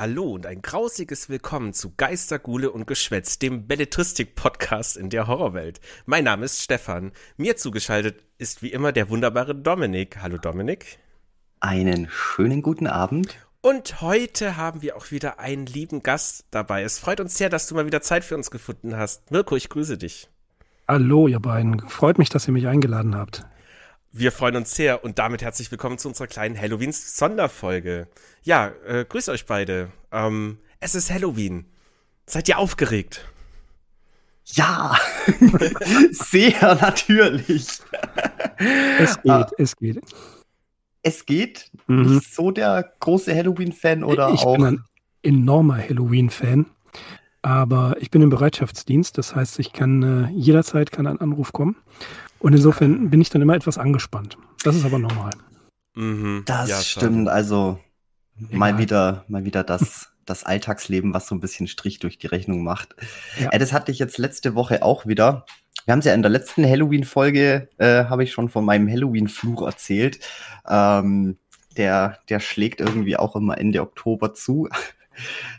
Hallo und ein grausiges Willkommen zu Geister, Gule und Geschwätz, dem Belletristik-Podcast in der Horrorwelt. Mein Name ist Stefan. Mir zugeschaltet ist wie immer der wunderbare Dominik. Hallo Dominik. Einen schönen guten Abend. Und heute haben wir auch wieder einen lieben Gast dabei. Es freut uns sehr, dass du mal wieder Zeit für uns gefunden hast. Mirko, ich grüße dich. Hallo, ihr beiden. Freut mich, dass ihr mich eingeladen habt. Wir freuen uns sehr und damit herzlich willkommen zu unserer kleinen Halloween-Sonderfolge. Ja, äh, grüßt euch beide. Ähm, es ist Halloween. Seid ihr aufgeregt? Ja, sehr natürlich. Es geht, ah. es geht. Es geht. Mhm. Nicht so der große Halloween-Fan oder ich auch. Ich bin ein enormer Halloween-Fan. Aber ich bin im Bereitschaftsdienst, das heißt, ich kann äh, jederzeit kann ein Anruf kommen. Und insofern bin ich dann immer etwas angespannt. Das ist aber normal. Mhm. Das ja, stimmt. Also Egal. mal wieder, mal wieder das, das Alltagsleben, was so ein bisschen Strich durch die Rechnung macht. Ja. Äh, das hatte ich jetzt letzte Woche auch wieder. Wir haben es ja in der letzten Halloween-Folge, äh, habe ich schon von meinem Halloween-Fluch erzählt. Ähm, der, der schlägt irgendwie auch immer Ende Oktober zu.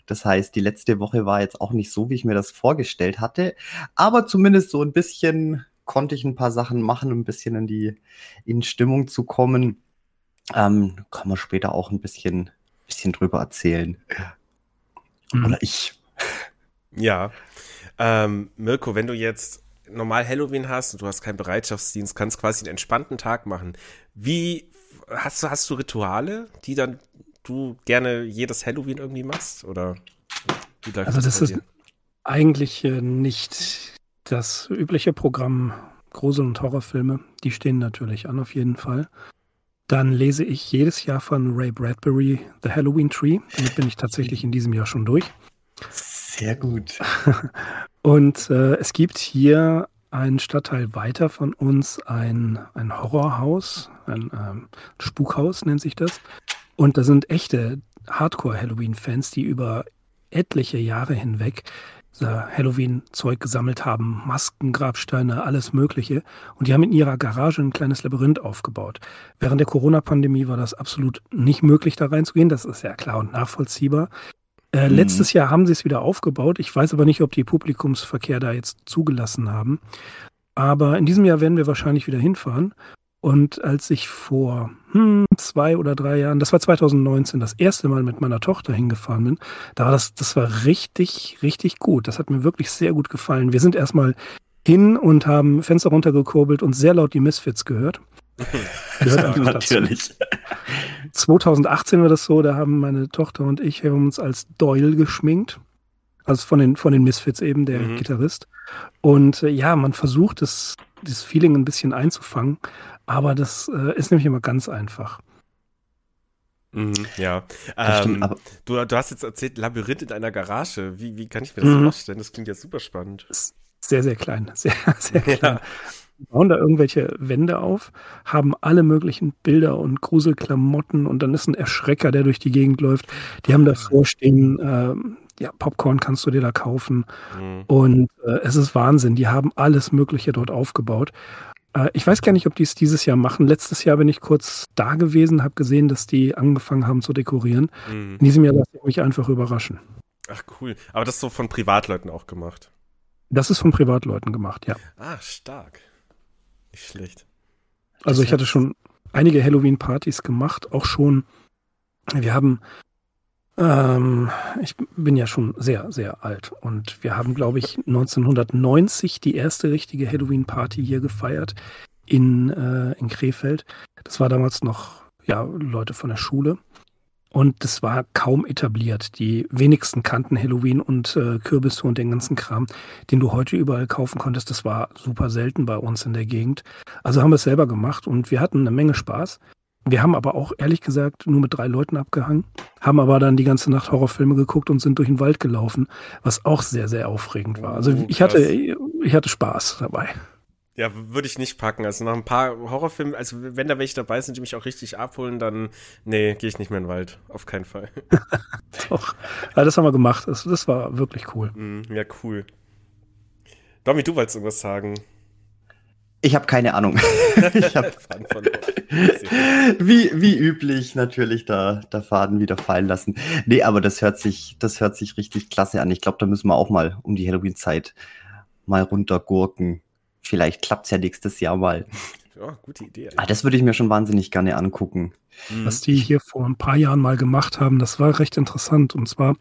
Das heißt, die letzte Woche war jetzt auch nicht so, wie ich mir das vorgestellt hatte, aber zumindest so ein bisschen konnte ich ein paar Sachen machen, um ein bisschen in die in Stimmung zu kommen. Ähm, kann man später auch ein bisschen, bisschen drüber erzählen. Mhm. Oder ich. Ja. Ähm, Mirko, wenn du jetzt normal Halloween hast und du hast keinen Bereitschaftsdienst, kannst quasi einen entspannten Tag machen. Wie hast du, hast du Rituale, die dann du gerne jedes Halloween irgendwie machst? Oder also das, das ist eigentlich äh, nicht das übliche Programm Grusel- und Horrorfilme, die stehen natürlich an auf jeden Fall. Dann lese ich jedes Jahr von Ray Bradbury The Halloween Tree. Damit bin ich tatsächlich in diesem Jahr schon durch. Sehr gut. und äh, es gibt hier einen Stadtteil weiter von uns ein, ein Horrorhaus, ein ähm, Spukhaus nennt sich das. Und da sind echte Hardcore-Halloween-Fans, die über etliche Jahre hinweg Halloween-Zeug gesammelt haben, Masken, Grabsteine, alles Mögliche. Und die haben in ihrer Garage ein kleines Labyrinth aufgebaut. Während der Corona-Pandemie war das absolut nicht möglich, da reinzugehen. Das ist ja klar und nachvollziehbar. Äh, mhm. Letztes Jahr haben sie es wieder aufgebaut. Ich weiß aber nicht, ob die Publikumsverkehr da jetzt zugelassen haben. Aber in diesem Jahr werden wir wahrscheinlich wieder hinfahren. Und als ich vor hm, zwei oder drei Jahren, das war 2019, das erste Mal mit meiner Tochter hingefahren bin, da war das, das war richtig, richtig gut. Das hat mir wirklich sehr gut gefallen. Wir sind erstmal hin und haben Fenster runtergekurbelt und sehr laut die Misfits gehört. gehört Natürlich. 2018 war das so, da haben meine Tochter und ich haben uns als Doyle geschminkt. Also von den, von den Misfits eben, der mhm. Gitarrist. Und äh, ja, man versucht das, das Feeling ein bisschen einzufangen. Aber das äh, ist nämlich immer ganz einfach. Mhm, ja. Ähm, du, du, hast jetzt erzählt, Labyrinth in einer Garage. Wie, wie kann ich mir das mhm. vorstellen? Das klingt ja super spannend. Sehr, sehr klein. Sehr, sehr klein. Ja. Wir bauen da irgendwelche Wände auf, haben alle möglichen Bilder und Gruselklamotten und dann ist ein Erschrecker, der durch die Gegend läuft. Die haben davor stehen, äh, ja, Popcorn kannst du dir da kaufen. Mhm. Und äh, es ist Wahnsinn. Die haben alles Mögliche dort aufgebaut. Äh, ich weiß gar nicht, ob die es dieses Jahr machen. Letztes Jahr bin ich kurz da gewesen, habe gesehen, dass die angefangen haben zu dekorieren. Mhm. In diesem Jahr lasse ich mich einfach überraschen. Ach cool. Aber das ist so von Privatleuten auch gemacht. Das ist von Privatleuten gemacht, ja. Ah, stark. Nicht schlecht. Also ich hatte schon einige Halloween-Partys gemacht, auch schon. Wir haben ähm, ich bin ja schon sehr, sehr alt und wir haben, glaube ich, 1990 die erste richtige Halloween-Party hier gefeiert in, äh, in Krefeld. Das war damals noch, ja, Leute von der Schule. Und das war kaum etabliert. Die wenigsten kannten Halloween und äh, Kürbisse und den ganzen Kram, den du heute überall kaufen konntest. Das war super selten bei uns in der Gegend. Also haben wir es selber gemacht und wir hatten eine Menge Spaß. Wir haben aber auch ehrlich gesagt nur mit drei Leuten abgehangen, haben aber dann die ganze Nacht Horrorfilme geguckt und sind durch den Wald gelaufen, was auch sehr, sehr aufregend war. Also oh, ich hatte, ich hatte Spaß dabei. Ja, würde ich nicht packen. Also nach ein paar Horrorfilmen, also wenn da welche dabei sind, die mich auch richtig abholen, dann nee, gehe ich nicht mehr in den Wald. Auf keinen Fall. Doch. Ja, das haben wir gemacht. Das, das war wirklich cool. Mm, ja, cool. Domi, du wolltest irgendwas sagen. Ich habe keine Ahnung. ich hab wie, wie üblich natürlich da, da Faden wieder fallen lassen. Nee, aber das hört sich, das hört sich richtig klasse an. Ich glaube, da müssen wir auch mal um die Halloween-Zeit mal runtergurken. Vielleicht klappt's ja nächstes Jahr mal. Ja, gute Idee. Ah, das würde ich mir schon wahnsinnig gerne angucken. Mhm. Was die hier vor ein paar Jahren mal gemacht haben, das war recht interessant. Und zwar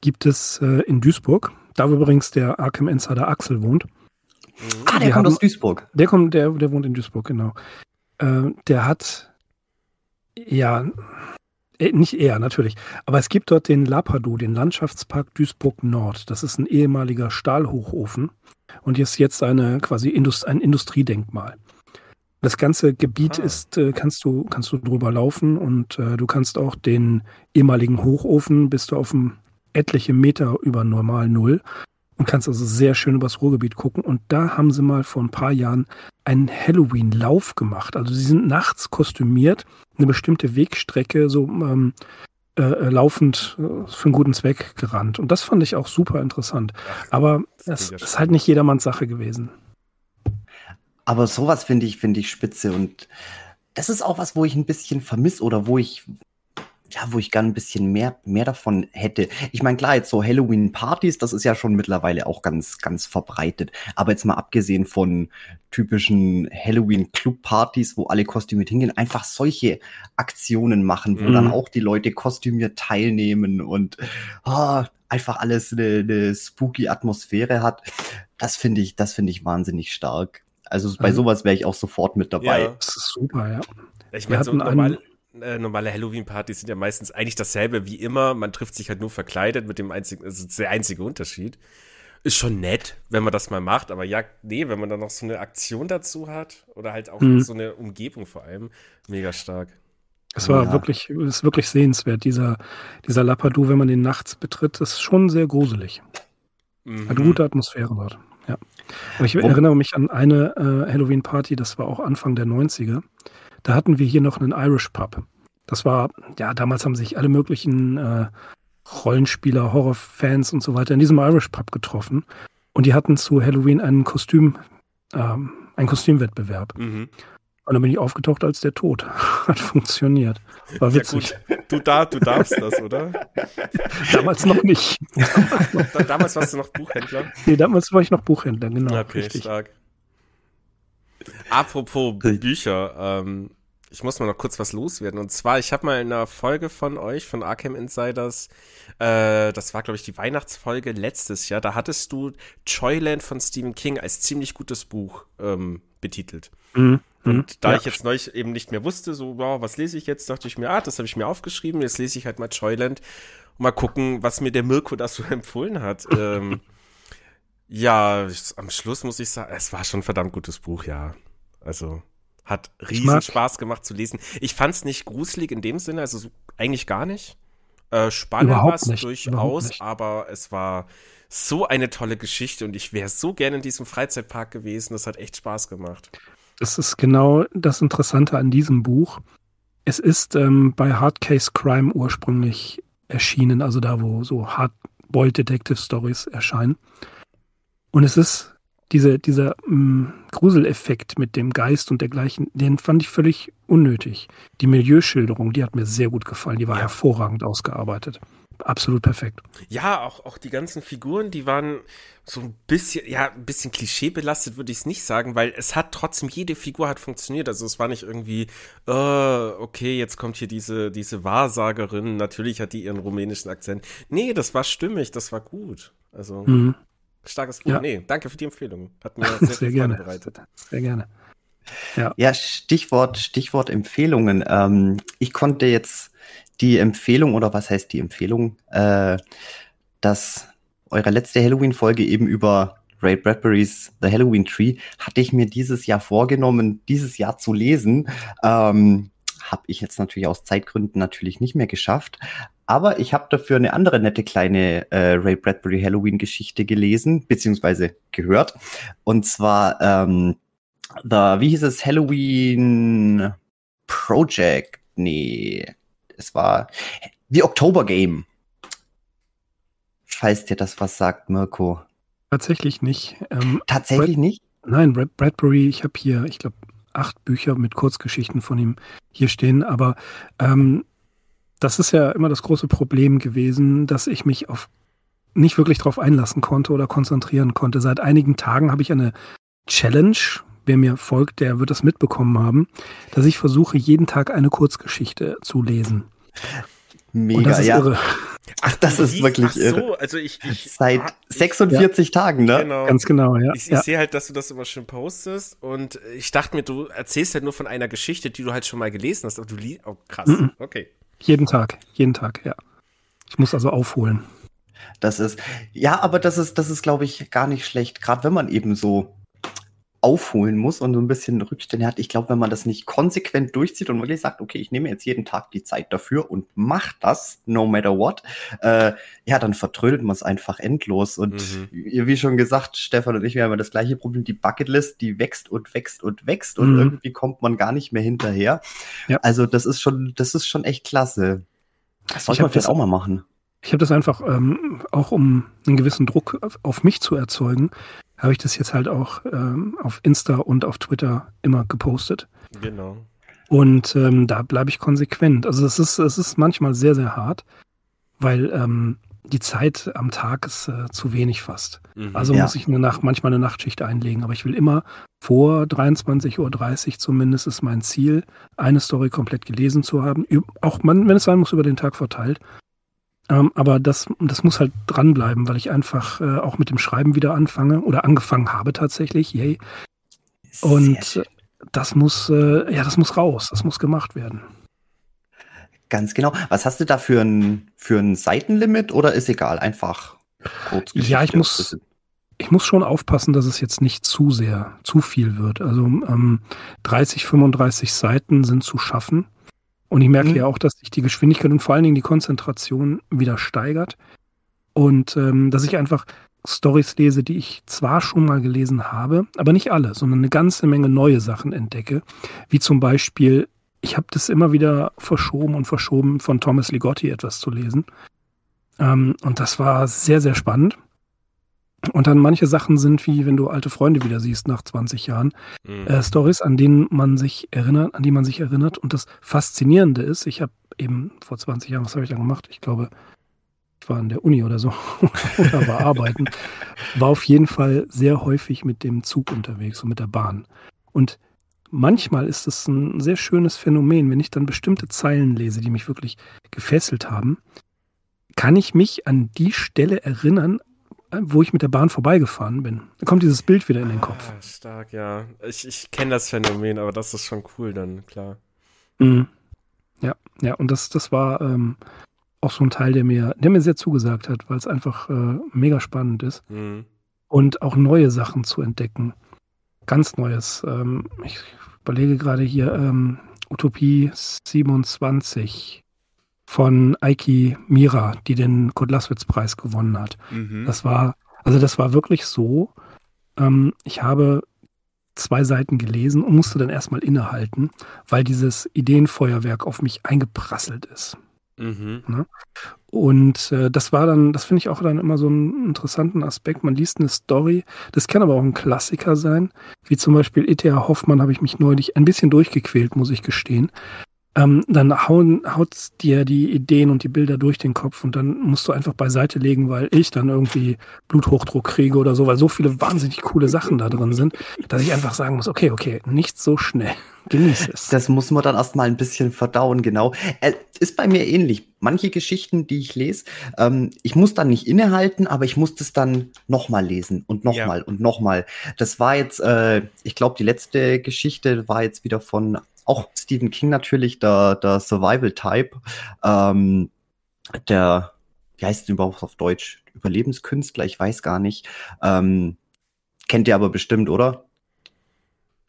gibt es äh, in Duisburg, da wo übrigens der Arkham Insider Axel wohnt, Ah, der kommt haben, aus Duisburg. Der kommt, der, der wohnt in Duisburg, genau. Äh, der hat ja äh, nicht er, natürlich. Aber es gibt dort den Lapadu, den Landschaftspark Duisburg Nord. Das ist ein ehemaliger Stahlhochofen und ist jetzt eine quasi Indust ein Industriedenkmal. Das ganze Gebiet ah. ist, äh, kannst du, kannst du drüber laufen und äh, du kannst auch den ehemaligen Hochofen, bist du auf einem etliche Meter über normal Null und kannst also sehr schön übers Ruhrgebiet gucken. Und da haben sie mal vor ein paar Jahren einen Halloween-Lauf gemacht. Also sie sind nachts kostümiert, eine bestimmte Wegstrecke so ähm, äh, äh laufend äh, für einen guten Zweck gerannt. Und das fand ich auch super interessant. Aber es ja ist halt nicht jedermanns Sache gewesen. Aber sowas finde ich, finde ich spitze und das ist auch was, wo ich ein bisschen vermisse oder wo ich, ja, wo ich gern ein bisschen mehr, mehr davon hätte. Ich meine, klar, jetzt so Halloween-Partys, das ist ja schon mittlerweile auch ganz, ganz verbreitet. Aber jetzt mal abgesehen von typischen Halloween-Club-Partys, wo alle kostümiert hingehen, einfach solche Aktionen machen, wo mhm. dann auch die Leute kostümiert teilnehmen und oh, einfach alles eine, eine spooky Atmosphäre hat. Das finde ich, das finde ich wahnsinnig stark. Also bei also, sowas wäre ich auch sofort mit dabei. Ja, das ist super, ja. Ich meine, so normal, äh, normale Halloween-Partys sind ja meistens eigentlich dasselbe wie immer. Man trifft sich halt nur verkleidet mit dem einzigen, also der einzige Unterschied. Ist schon nett, wenn man das mal macht, aber ja, nee, wenn man dann noch so eine Aktion dazu hat oder halt auch mhm. so eine Umgebung vor allem, mega stark. Es war ja. wirklich, ist wirklich sehenswert. Dieser, dieser Lapadu, wenn man den nachts betritt, ist schon sehr gruselig. Mhm. Hat eine gute Atmosphäre dort. Ja. Aber ich oh. erinnere mich an eine äh, Halloween-Party, das war auch Anfang der 90er. Da hatten wir hier noch einen Irish Pub. Das war, ja, damals haben sich alle möglichen äh, Rollenspieler, Horrorfans und so weiter in diesem Irish Pub getroffen. Und die hatten zu Halloween einen Kostüm, ähm, einen Kostümwettbewerb. Mhm. Und dann bin ich aufgetaucht als der Tod. Hat funktioniert. War witzig. Ja, du, da, du darfst das, oder? damals noch nicht. damals warst du noch Buchhändler? Nee, damals war ich noch Buchhändler, genau. Okay, richtig. stark. Apropos Bücher, ähm, ich muss mal noch kurz was loswerden. Und zwar, ich habe mal in einer Folge von euch, von Arkham Insiders, äh, das war, glaube ich, die Weihnachtsfolge letztes Jahr, da hattest du Joyland von Stephen King als ziemlich gutes Buch ähm, betitelt. Mhm. Und mhm. da ja. ich jetzt neulich eben nicht mehr wusste, so, wow, was lese ich jetzt, dachte ich mir, ah, das habe ich mir aufgeschrieben, jetzt lese ich halt mal Joyland und mal gucken, was mir der Mirko da so empfohlen hat. ähm, ja, am Schluss muss ich sagen, es war schon ein verdammt gutes Buch, ja. Also hat riesen Spaß gemacht zu lesen. Ich fand es nicht gruselig in dem Sinne, also so, eigentlich gar nicht. Äh, spannend war es durchaus, aber es war so eine tolle Geschichte und ich wäre so gerne in diesem Freizeitpark gewesen. Das hat echt Spaß gemacht. Das ist genau das Interessante an diesem Buch. Es ist ähm, bei Hard Case Crime ursprünglich erschienen, also da, wo so Hard-Boiled Detective Stories erscheinen. Und es ist diese, dieser mh, mm, Gruseleffekt mit dem Geist und dergleichen, den fand ich völlig unnötig. Die Milieuschilderung, die hat mir sehr gut gefallen, die war ja. hervorragend ausgearbeitet. Absolut perfekt. Ja, auch, auch die ganzen Figuren, die waren so ein bisschen, ja, ein bisschen klischeebelastet, würde ich es nicht sagen, weil es hat trotzdem, jede Figur hat funktioniert. Also es war nicht irgendwie, uh, okay, jetzt kommt hier diese, diese Wahrsagerin, natürlich hat die ihren rumänischen Akzent. Nee, das war stimmig, das war gut. Also. Mhm. Starkes Buch. Ja. Nee, danke für die Empfehlung. Hat mir sehr, sehr gerne bereitet. Sehr gerne. Ja, ja Stichwort, Stichwort Empfehlungen. Ähm, ich konnte jetzt die Empfehlung, oder was heißt die Empfehlung, äh, dass eure letzte Halloween-Folge eben über Ray Bradburys The Halloween Tree hatte ich mir dieses Jahr vorgenommen, dieses Jahr zu lesen. Ähm, habe ich jetzt natürlich aus Zeitgründen natürlich nicht mehr geschafft. Aber ich habe dafür eine andere nette kleine äh, Ray Bradbury Halloween-Geschichte gelesen, beziehungsweise gehört. Und zwar, ähm, the, wie hieß es, Halloween Project? Nee, es war The October Game. Falls dir das was sagt, Mirko. Tatsächlich nicht. Ähm, Tatsächlich Brad, nicht? Nein, Bradbury, ich habe hier, ich glaube, acht Bücher mit Kurzgeschichten von ihm hier stehen, aber ähm, das ist ja immer das große Problem gewesen, dass ich mich auf nicht wirklich darauf einlassen konnte oder konzentrieren konnte. Seit einigen Tagen habe ich eine Challenge. Wer mir folgt, der wird das mitbekommen haben, dass ich versuche, jeden Tag eine Kurzgeschichte zu lesen. Mega, ja. Irre. Ach, das ist wirklich ach so, irre. Also ich, ich seit ich, 46 ja. Tagen, ne? Genau. Ganz genau, ja. Ich, ich ja. sehe halt, dass du das immer schön postest und ich dachte mir, du erzählst halt nur von einer Geschichte, die du halt schon mal gelesen hast, aber du liest, oh krass, mm okay. Jeden Tag, jeden Tag, ja. Ich muss also aufholen. Das ist, ja, aber das ist, das ist, glaube ich, gar nicht schlecht, gerade wenn man eben so aufholen muss und so ein bisschen Rückstände hat. Ich glaube, wenn man das nicht konsequent durchzieht und wirklich sagt, okay, ich nehme jetzt jeden Tag die Zeit dafür und mach das, no matter what, äh, ja, dann vertrödelt man es einfach endlos. Und mhm. wie schon gesagt, Stefan und ich, wir haben das gleiche Problem, die Bucketlist, die wächst und wächst und wächst und mhm. irgendwie kommt man gar nicht mehr hinterher. Ja. Also das ist schon, das ist schon echt klasse. Das sollte man vielleicht auch mal machen. Ich habe das einfach ähm, auch, um einen gewissen Druck auf mich zu erzeugen, habe ich das jetzt halt auch ähm, auf Insta und auf Twitter immer gepostet. Genau. Und ähm, da bleibe ich konsequent. Also es ist, es ist manchmal sehr, sehr hart, weil ähm, die Zeit am Tag ist äh, zu wenig fast. Mhm, also ja. muss ich eine Nacht, manchmal eine Nachtschicht einlegen. Aber ich will immer vor 23.30 Uhr zumindest ist mein Ziel, eine Story komplett gelesen zu haben. Auch man, wenn es sein muss, über den Tag verteilt. Ähm, aber das, das muss halt dranbleiben, weil ich einfach äh, auch mit dem Schreiben wieder anfange oder angefangen habe tatsächlich. Yay. Und das muss, äh, ja, das muss raus, das muss gemacht werden. Ganz genau. Was hast du da für ein, für ein Seitenlimit oder ist egal? Einfach kurz. Ja, ich muss, ich muss schon aufpassen, dass es jetzt nicht zu sehr, zu viel wird. Also ähm, 30, 35 Seiten sind zu schaffen. Und ich merke mhm. ja auch, dass sich die Geschwindigkeit und vor allen Dingen die Konzentration wieder steigert. Und ähm, dass ich einfach Stories lese, die ich zwar schon mal gelesen habe, aber nicht alle, sondern eine ganze Menge neue Sachen entdecke. Wie zum Beispiel, ich habe das immer wieder verschoben und verschoben, von Thomas Ligotti etwas zu lesen. Ähm, und das war sehr, sehr spannend. Und dann manche Sachen sind wie, wenn du alte Freunde wieder siehst nach 20 Jahren, mhm. äh, Stories, an denen man sich erinnert, an die man sich erinnert. Und das Faszinierende ist, ich habe eben vor 20 Jahren, was habe ich dann gemacht? Ich glaube, ich war an der Uni oder so oder war arbeiten, war auf jeden Fall sehr häufig mit dem Zug unterwegs und mit der Bahn. Und manchmal ist es ein sehr schönes Phänomen, wenn ich dann bestimmte Zeilen lese, die mich wirklich gefesselt haben, kann ich mich an die Stelle erinnern, wo ich mit der Bahn vorbeigefahren bin. Da kommt dieses Bild wieder in den Kopf. Ah, stark, ja. Ich, ich kenne das Phänomen, aber das ist schon cool dann, klar. Mhm. Ja, ja, und das, das war ähm, auch so ein Teil, der mir, der mir sehr zugesagt hat, weil es einfach äh, mega spannend ist. Mhm. Und auch neue Sachen zu entdecken. Ganz Neues. Ähm, ich überlege gerade hier ähm, Utopie 27 von Eiki Mira, die den Kurt-Laswitz-Preis gewonnen hat. Mhm. Das war, also das war wirklich so. Ähm, ich habe zwei Seiten gelesen und musste dann erstmal innehalten, weil dieses Ideenfeuerwerk auf mich eingeprasselt ist. Mhm. Ne? Und äh, das war dann, das finde ich auch dann immer so einen interessanten Aspekt. Man liest eine Story, das kann aber auch ein Klassiker sein, wie zum Beispiel E.T.A. Hoffmann habe ich mich neulich ein bisschen durchgequält, muss ich gestehen ähm, dann hauen, haut dir die Ideen und die Bilder durch den Kopf und dann musst du einfach beiseite legen, weil ich dann irgendwie Bluthochdruck kriege oder so, weil so viele wahnsinnig coole Sachen da drin sind, dass ich einfach sagen muss, okay, okay, nicht so schnell. Genieß es. Das muss man dann erstmal ein bisschen verdauen, genau. Äh, ist bei mir ähnlich. Manche Geschichten, die ich lese, ähm, ich muss dann nicht innehalten, aber ich muss das dann nochmal lesen und nochmal ja. und nochmal. Das war jetzt, äh, ich glaube, die letzte Geschichte war jetzt wieder von auch Stephen King natürlich, der, der Survival-Type, ähm, der, wie heißt es überhaupt auf Deutsch? Überlebenskünstler, ich weiß gar nicht. Ähm, kennt ihr aber bestimmt, oder?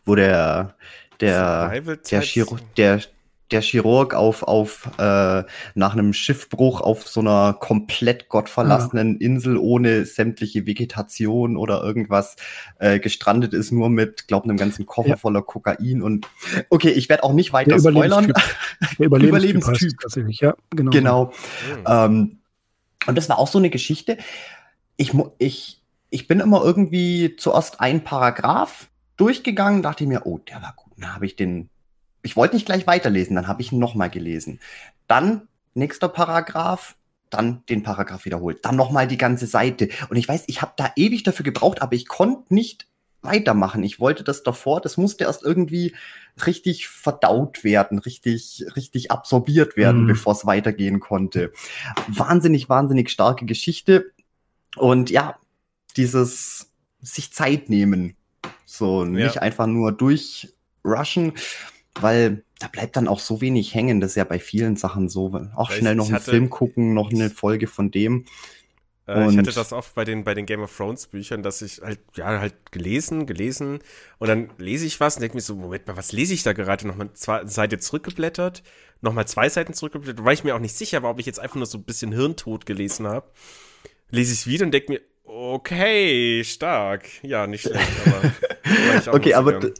Wo der, der, der, Chiro der, der Chirurg auf, auf äh, nach einem Schiffbruch auf so einer komplett gottverlassenen ja. Insel ohne sämtliche Vegetation oder irgendwas äh, gestrandet ist, nur mit, glaub, einem ganzen Koffer ja. voller Kokain und okay, ich werde auch nicht weiter der spoilern. Der Überlebenstyp, Überlebenstyp. tatsächlich, ja, genau. Genau. Mhm. Ähm, und das war auch so eine Geschichte. Ich, ich ich bin immer irgendwie zuerst ein Paragraph durchgegangen, dachte mir, oh, der war gut. Dann habe ich den, ich wollte nicht gleich weiterlesen, dann habe ich ihn nochmal gelesen. Dann nächster Paragraph, dann den Paragraph wiederholt, dann nochmal die ganze Seite. Und ich weiß, ich habe da ewig dafür gebraucht, aber ich konnte nicht weitermachen. Ich wollte das davor, das musste erst irgendwie richtig verdaut werden, richtig, richtig absorbiert werden, mm. bevor es weitergehen konnte. Wahnsinnig, wahnsinnig starke Geschichte. Und ja, dieses sich Zeit nehmen. So, nicht ja. einfach nur durchrushen, weil da bleibt dann auch so wenig hängen. Das ist ja bei vielen Sachen so. Auch Weiß schnell noch einen Film gucken, noch eine Folge von dem. Äh, ich hatte das oft bei den, bei den Game of Thrones Büchern, dass ich halt, ja, halt gelesen, gelesen und dann lese ich was und denke mir so, Moment mal, was lese ich da gerade? Nochmal zwei Seite zurückgeblättert, nochmal zwei Seiten zurückgeblättert, weil ich mir auch nicht sicher war, ob ich jetzt einfach nur so ein bisschen Hirntod gelesen habe. Lese ich es wieder und denke mir, okay, stark. Ja, nicht schlecht, aber. okay, aber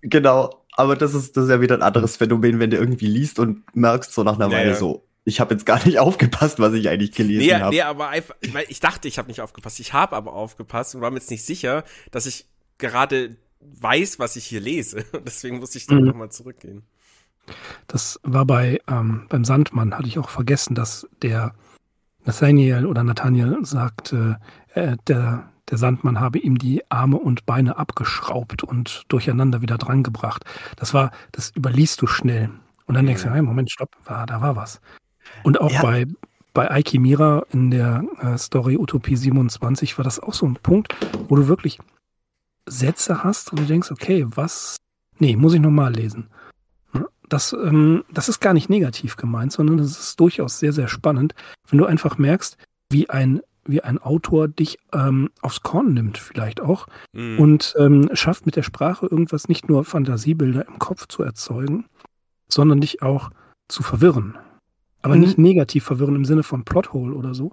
genau, aber das ist, das ist ja wieder ein anderes Phänomen, wenn du irgendwie liest und merkst so nach einer Weile ja. so, ich habe jetzt gar nicht aufgepasst, was ich eigentlich gelesen nee, habe. Nee, aber einfach, ich, mein, ich dachte, ich habe nicht aufgepasst. Ich habe aber aufgepasst und war mir jetzt nicht sicher, dass ich gerade weiß, was ich hier lese. Deswegen musste ich dann mhm. nochmal zurückgehen. Das war bei ähm, beim Sandmann, hatte ich auch vergessen, dass der Nathaniel oder Nathaniel sagte, äh, der, der Sandmann habe ihm die Arme und Beine abgeschraubt und durcheinander wieder drangebracht. Das war, das überliest du schnell. Und dann denkst du, hey, Moment, stopp, war, da war was. Und auch ja. bei, bei Aiki Mira in der äh, Story Utopie 27 war das auch so ein Punkt, wo du wirklich Sätze hast und du denkst, okay, was? Nee, muss ich nochmal lesen. Das, ähm, das ist gar nicht negativ gemeint, sondern das ist durchaus sehr, sehr spannend, wenn du einfach merkst, wie ein, wie ein Autor dich ähm, aufs Korn nimmt, vielleicht auch, mhm. und ähm, schafft mit der Sprache irgendwas nicht nur Fantasiebilder im Kopf zu erzeugen, sondern dich auch zu verwirren. Aber mhm. nicht negativ verwirren im Sinne von Plothole oder so,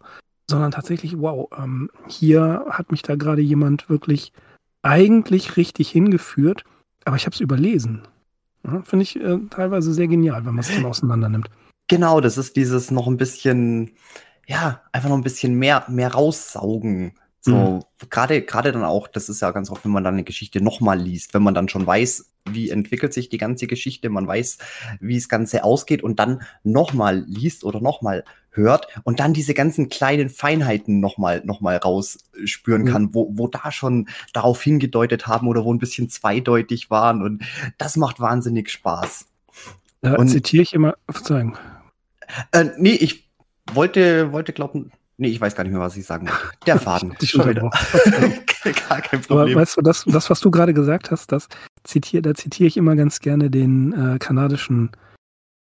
sondern tatsächlich, wow, ähm, hier hat mich da gerade jemand wirklich eigentlich richtig hingeführt, aber ich habe es überlesen. Ja, Finde ich äh, teilweise sehr genial, wenn man es dann auseinander nimmt. Genau, das ist dieses noch ein bisschen, ja, einfach noch ein bisschen mehr, mehr raussaugen. So, mhm. gerade, gerade dann auch, das ist ja ganz oft, wenn man dann eine Geschichte nochmal liest, wenn man dann schon weiß, wie entwickelt sich die ganze Geschichte, man weiß, wie das Ganze ausgeht und dann nochmal liest oder nochmal hört und dann diese ganzen kleinen Feinheiten nochmal noch mal rausspüren kann, mhm. wo, wo da schon darauf hingedeutet haben oder wo ein bisschen zweideutig waren und das macht wahnsinnig Spaß. Da und, zitiere ich immer, Verzeihung. Äh, nee, ich wollte, wollte glauben, Nee, ich weiß gar nicht mehr, was ich sagen wollte. Der Faden. Schon wieder. gar kein Problem. Aber weißt du, das, das was du gerade gesagt hast, das zitier, da zitiere ich immer ganz gerne den äh, kanadischen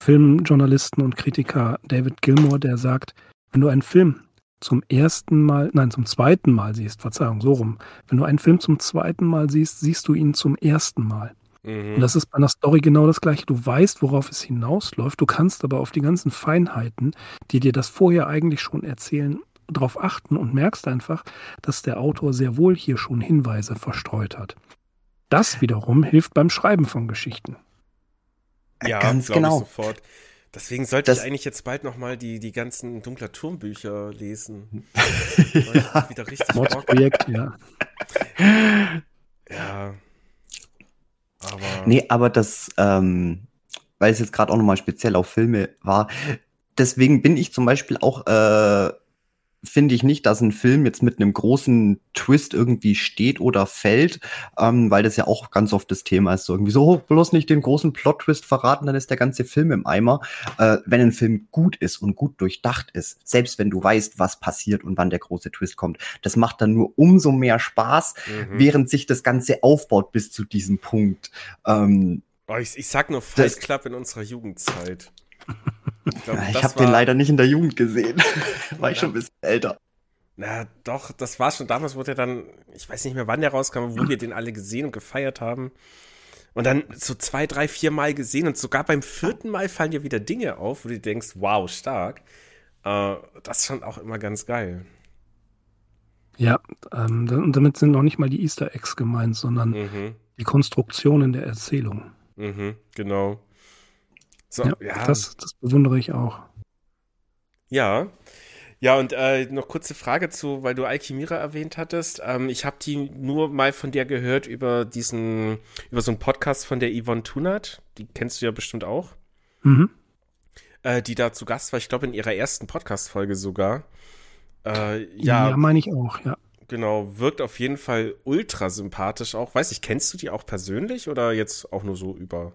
Filmjournalisten und Kritiker David Gilmore, der sagt, wenn du einen Film zum ersten Mal, nein, zum zweiten Mal siehst, Verzeihung, so rum, wenn du einen Film zum zweiten Mal siehst, siehst du ihn zum ersten Mal. Mhm. Und das ist bei einer Story genau das gleiche. Du weißt, worauf es hinausläuft, du kannst aber auf die ganzen Feinheiten, die dir das vorher eigentlich schon erzählen, darauf achten und merkst einfach, dass der Autor sehr wohl hier schon Hinweise verstreut hat. Das wiederum hilft beim Schreiben von Geschichten. Ja, ganz genau. sofort. Deswegen sollte das, ich eigentlich jetzt bald nochmal die, die ganzen Dunkler Turmbücher lesen. ja. Wieder richtig Projekt, ja. Ja. Aber nee, aber das, ähm, weil es jetzt gerade auch nochmal speziell auf Filme war, deswegen bin ich zum Beispiel auch äh, finde ich nicht, dass ein Film jetzt mit einem großen Twist irgendwie steht oder fällt, ähm, weil das ja auch ganz oft das Thema ist. So irgendwie so, oh, bloß nicht den großen Plot-Twist verraten, dann ist der ganze Film im Eimer. Äh, wenn ein Film gut ist und gut durchdacht ist, selbst wenn du weißt, was passiert und wann der große Twist kommt, das macht dann nur umso mehr Spaß, mhm. während sich das Ganze aufbaut bis zu diesem Punkt. Ähm, oh, ich, ich sag nur Fight Club in unserer Jugendzeit. Ich, glaub, ich habe den leider nicht in der Jugend gesehen. war ich schon ein bisschen älter. Na doch, das war schon damals, wurde er dann, ich weiß nicht mehr, wann der rauskam, wo wir den alle gesehen und gefeiert haben. Und dann so zwei, drei, vier Mal gesehen und sogar beim vierten Mal fallen dir wieder Dinge auf, wo du denkst, wow, stark. Äh, das ist schon auch immer ganz geil. Ja, ähm, und damit sind noch nicht mal die Easter Eggs gemeint, sondern mhm. die Konstruktionen der Erzählung. Mhm, genau. So, ja, ja. Das, das bewundere ich auch. Ja. Ja, und äh, noch kurze Frage zu, weil du Alchimira erwähnt hattest. Ähm, ich habe die nur mal von dir gehört über diesen, über so einen Podcast von der Yvonne Tunat. Die kennst du ja bestimmt auch. Mhm. Äh, die da zu Gast war, ich glaube, in ihrer ersten Podcast-Folge sogar. Äh, ja, ja meine ich auch, ja. Genau, wirkt auf jeden Fall ultra sympathisch auch. Weiß ich, kennst du die auch persönlich oder jetzt auch nur so über?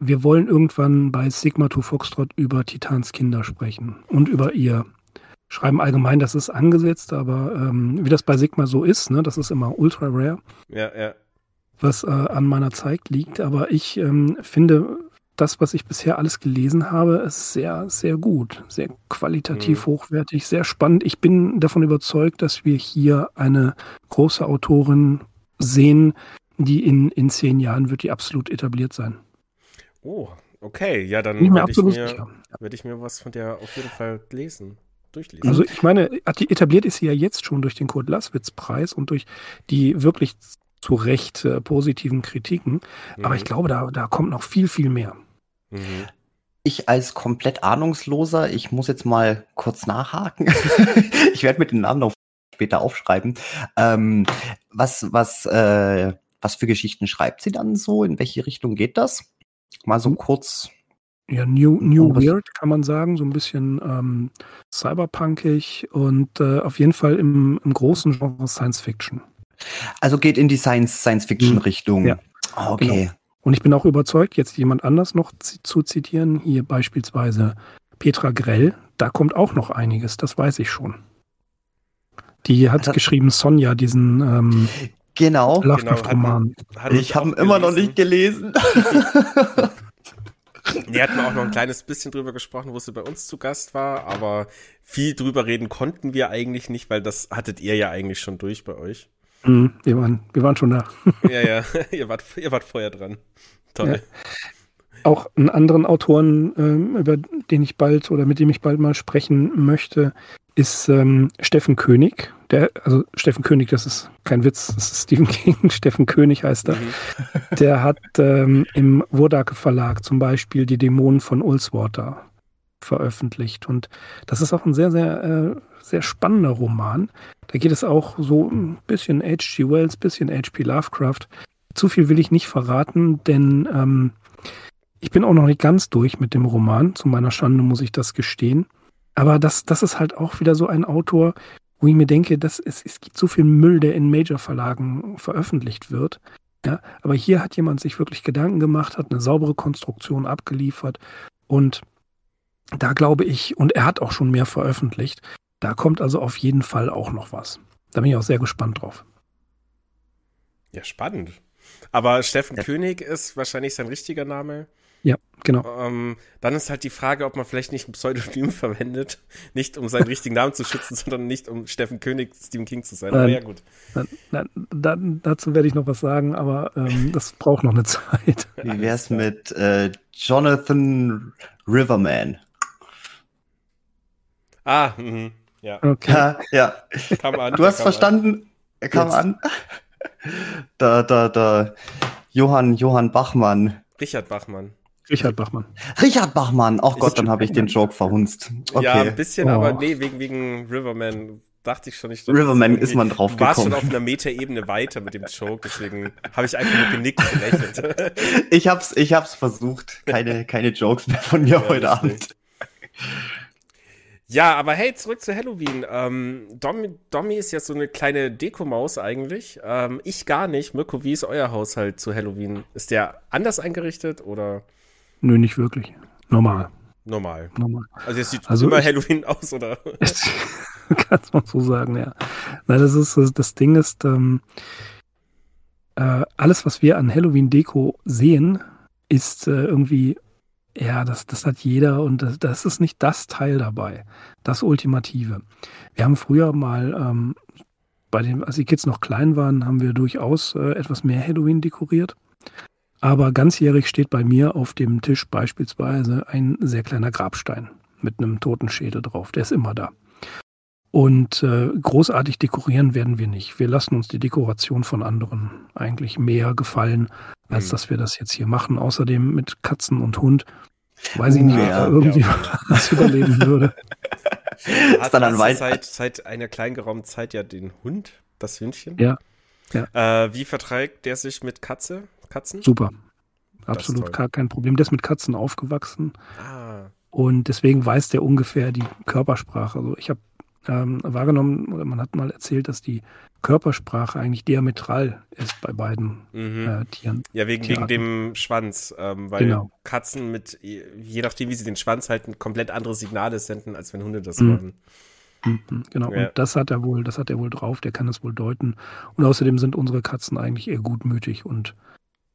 Wir wollen irgendwann bei Sigma to Foxtrot über Titans Kinder sprechen und über ihr Schreiben allgemein, das ist angesetzt, aber ähm, wie das bei Sigma so ist, ne, das ist immer ultra rare. Ja, ja. Was äh, an meiner Zeit liegt, aber ich ähm, finde, das, was ich bisher alles gelesen habe, ist sehr, sehr gut, sehr qualitativ mhm. hochwertig, sehr spannend. Ich bin davon überzeugt, dass wir hier eine große Autorin sehen, die in, in zehn Jahren wird die absolut etabliert sein. Oh, okay. Ja, dann werde ich, mir, werd ich mir was von der auf jeden Fall lesen durchlesen. Also ich meine, etabliert ist sie ja jetzt schon durch den Kurt Laswitz-Preis und durch die wirklich zu Recht äh, positiven Kritiken. Mhm. Aber ich glaube, da, da kommt noch viel, viel mehr. Mhm. Ich als komplett Ahnungsloser, ich muss jetzt mal kurz nachhaken. ich werde mit den Namen noch später aufschreiben. Ähm, was, was, äh, was für Geschichten schreibt sie dann so? In welche Richtung geht das? Mal so hm. kurz ja, New, New Weird kann man sagen, so ein bisschen ähm, cyberpunkig und äh, auf jeden Fall im, im großen Genre Science Fiction. Also geht in die Science, Science Fiction mhm. Richtung. Ja. Ah, okay. Genau. Und ich bin auch überzeugt, jetzt jemand anders noch zu zitieren, hier beispielsweise Petra Grell, da kommt auch noch einiges, das weiß ich schon. Die hat, hat geschrieben Sonja, diesen ähm, genau, Lovecraft-Roman. Genau, ich habe ihn immer noch nicht gelesen. Die hatten auch noch ein kleines bisschen drüber gesprochen, wo sie bei uns zu Gast war, aber viel drüber reden konnten wir eigentlich nicht, weil das hattet ihr ja eigentlich schon durch bei euch. Mhm, wir, waren, wir waren schon da. ja, ja, ihr wart, ihr wart vorher dran. Toll. Ja. Auch einen anderen Autoren, ähm, über den ich bald oder mit dem ich bald mal sprechen möchte, ist ähm, Steffen König. Der, also Steffen König, das ist kein Witz, das ist Stephen King. Steffen König heißt er. Mhm. Der hat ähm, im Wurdake Verlag zum Beispiel die Dämonen von Ulswater veröffentlicht. Und das ist auch ein sehr, sehr, äh, sehr spannender Roman. Da geht es auch so ein bisschen H.G. Wells, bisschen H.P. Lovecraft. Zu viel will ich nicht verraten, denn ähm, ich bin auch noch nicht ganz durch mit dem Roman. Zu meiner Schande muss ich das gestehen. Aber das, das ist halt auch wieder so ein Autor, wo ich mir denke, dass es, es gibt so viel Müll, der in Major-Verlagen veröffentlicht wird. Ja, aber hier hat jemand sich wirklich Gedanken gemacht, hat eine saubere Konstruktion abgeliefert und da glaube ich, und er hat auch schon mehr veröffentlicht, da kommt also auf jeden Fall auch noch was. Da bin ich auch sehr gespannt drauf. Ja, spannend. Aber Steffen ja. König ist wahrscheinlich sein richtiger Name. Ja, genau. Ähm, dann ist halt die Frage, ob man vielleicht nicht ein Pseudonym verwendet. Nicht um seinen richtigen Namen zu schützen, sondern nicht um Steffen König, Stephen King zu sein. aber ja, gut. Dann, dann, dann, dazu werde ich noch was sagen, aber ähm, das braucht noch eine Zeit. Wie wär's mit äh, Jonathan Riverman? Ah, mh, ja. Okay. Ja, ja. Kam an, du hast verstanden? Er kam Jetzt. an. Da, da, da. Johann, Johann Bachmann. Richard Bachmann. Richard Bachmann. Richard Bachmann. Ach Gott, dann habe ich den Joke verhunzt. Okay. Ja, ein bisschen, oh. aber nee, wegen, wegen Riverman dachte ich schon nicht. Riverman ist man drauf gekommen. Du warst schon auf einer Metaebene weiter mit dem Joke, deswegen habe ich einfach nur genickt und gelächelt. ich hab's, ich hab's versucht. Keine, keine Jokes mehr von mir ja, heute Abend. Ja, aber hey, zurück zu Halloween. Ähm, Dom, Domi ist ja so eine kleine Dekomaus eigentlich. Ähm, ich gar nicht. Mirko, wie ist euer Haushalt zu Halloween? Ist der anders eingerichtet oder? Nö, nicht wirklich. Normal. Normal. Normal. Also es sieht also immer ich, Halloween aus, oder? Kann man so sagen, ja. Na, das ist das Ding ist, ähm, äh, alles, was wir an Halloween-Deko sehen, ist äh, irgendwie, ja, das, das hat jeder und das, das ist nicht das Teil dabei, das Ultimative. Wir haben früher mal ähm, bei den, als die Kids noch klein waren, haben wir durchaus äh, etwas mehr Halloween dekoriert. Aber ganzjährig steht bei mir auf dem Tisch beispielsweise ein sehr kleiner Grabstein mit einem Totenschädel drauf. Der ist immer da. Und äh, großartig dekorieren werden wir nicht. Wir lassen uns die Dekoration von anderen eigentlich mehr gefallen, als mhm. dass wir das jetzt hier machen. Außerdem mit Katzen und Hund. Weiß ich nicht, ob da irgendwie ja. was überleben würde. ist dann ein seit, seit einer kleinen geraumen Zeit ja den Hund, das Hündchen. Ja. ja. Äh, wie verträgt der sich mit Katze, Katzen? Super. Absolut gar kein Problem. Der ist mit Katzen aufgewachsen. Ah. Und deswegen weiß der ungefähr die Körpersprache. Also ich habe ähm, wahrgenommen, oder man hat mal erzählt, dass die Körpersprache eigentlich diametral ist bei beiden mhm. äh, Tieren. Ja, wegen, wegen dem Schwanz, ähm, weil genau. Katzen mit, je nachdem, wie sie den Schwanz halten, komplett andere Signale senden, als wenn Hunde das mhm. machen. Mhm, genau, ja. und das hat er wohl, das hat er wohl drauf, der kann es wohl deuten. Und außerdem sind unsere Katzen eigentlich eher gutmütig und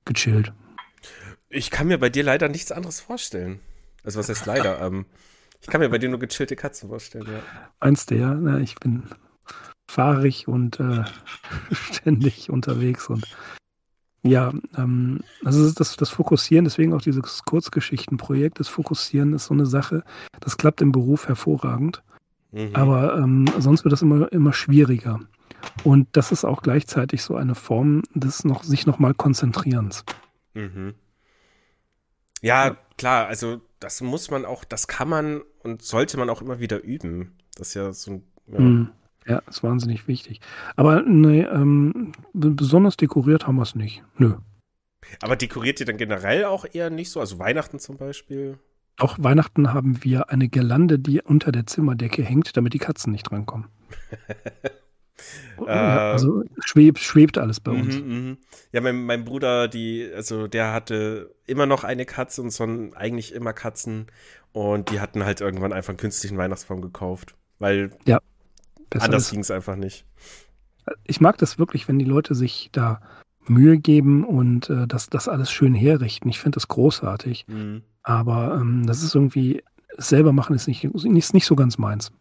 gechillt. Ich kann mir bei dir leider nichts anderes vorstellen. Also was heißt leider? ähm, ich kann mir bei dir nur gechillte Katzen vorstellen, ja. Meinst du, ja? Na, ich bin fahrig und äh, ständig unterwegs und ja, ähm, also das, das Fokussieren, deswegen auch dieses Kurzgeschichtenprojekt, das Fokussieren ist so eine Sache, das klappt im Beruf hervorragend, mhm. aber ähm, sonst wird das immer, immer schwieriger. Und das ist auch gleichzeitig so eine Form des noch, sich nochmal Konzentrierens. Mhm. Ja, klar, also das muss man auch, das kann man und sollte man auch immer wieder üben. Das ist ja so ein. Ja. Mhm. Ja, ist wahnsinnig wichtig. Aber nee, ähm, besonders dekoriert haben wir es nicht. Nö. Aber dekoriert ihr dann generell auch eher nicht so? Also Weihnachten zum Beispiel? Auch Weihnachten haben wir eine Girlande, die unter der Zimmerdecke hängt, damit die Katzen nicht drankommen. also schwebt, schwebt alles bei uns. Mhm, mh. Ja, mein, mein Bruder, die, also der hatte immer noch eine Katze und so eigentlich immer Katzen. Und die hatten halt irgendwann einfach einen künstlichen Weihnachtsbaum gekauft. Weil ja. Anders ging es einfach nicht. Ich mag das wirklich, wenn die Leute sich da Mühe geben und äh, das, das alles schön herrichten. Ich finde das großartig. Mhm. Aber ähm, das ist irgendwie, selber machen ist nicht, ist nicht so ganz meins.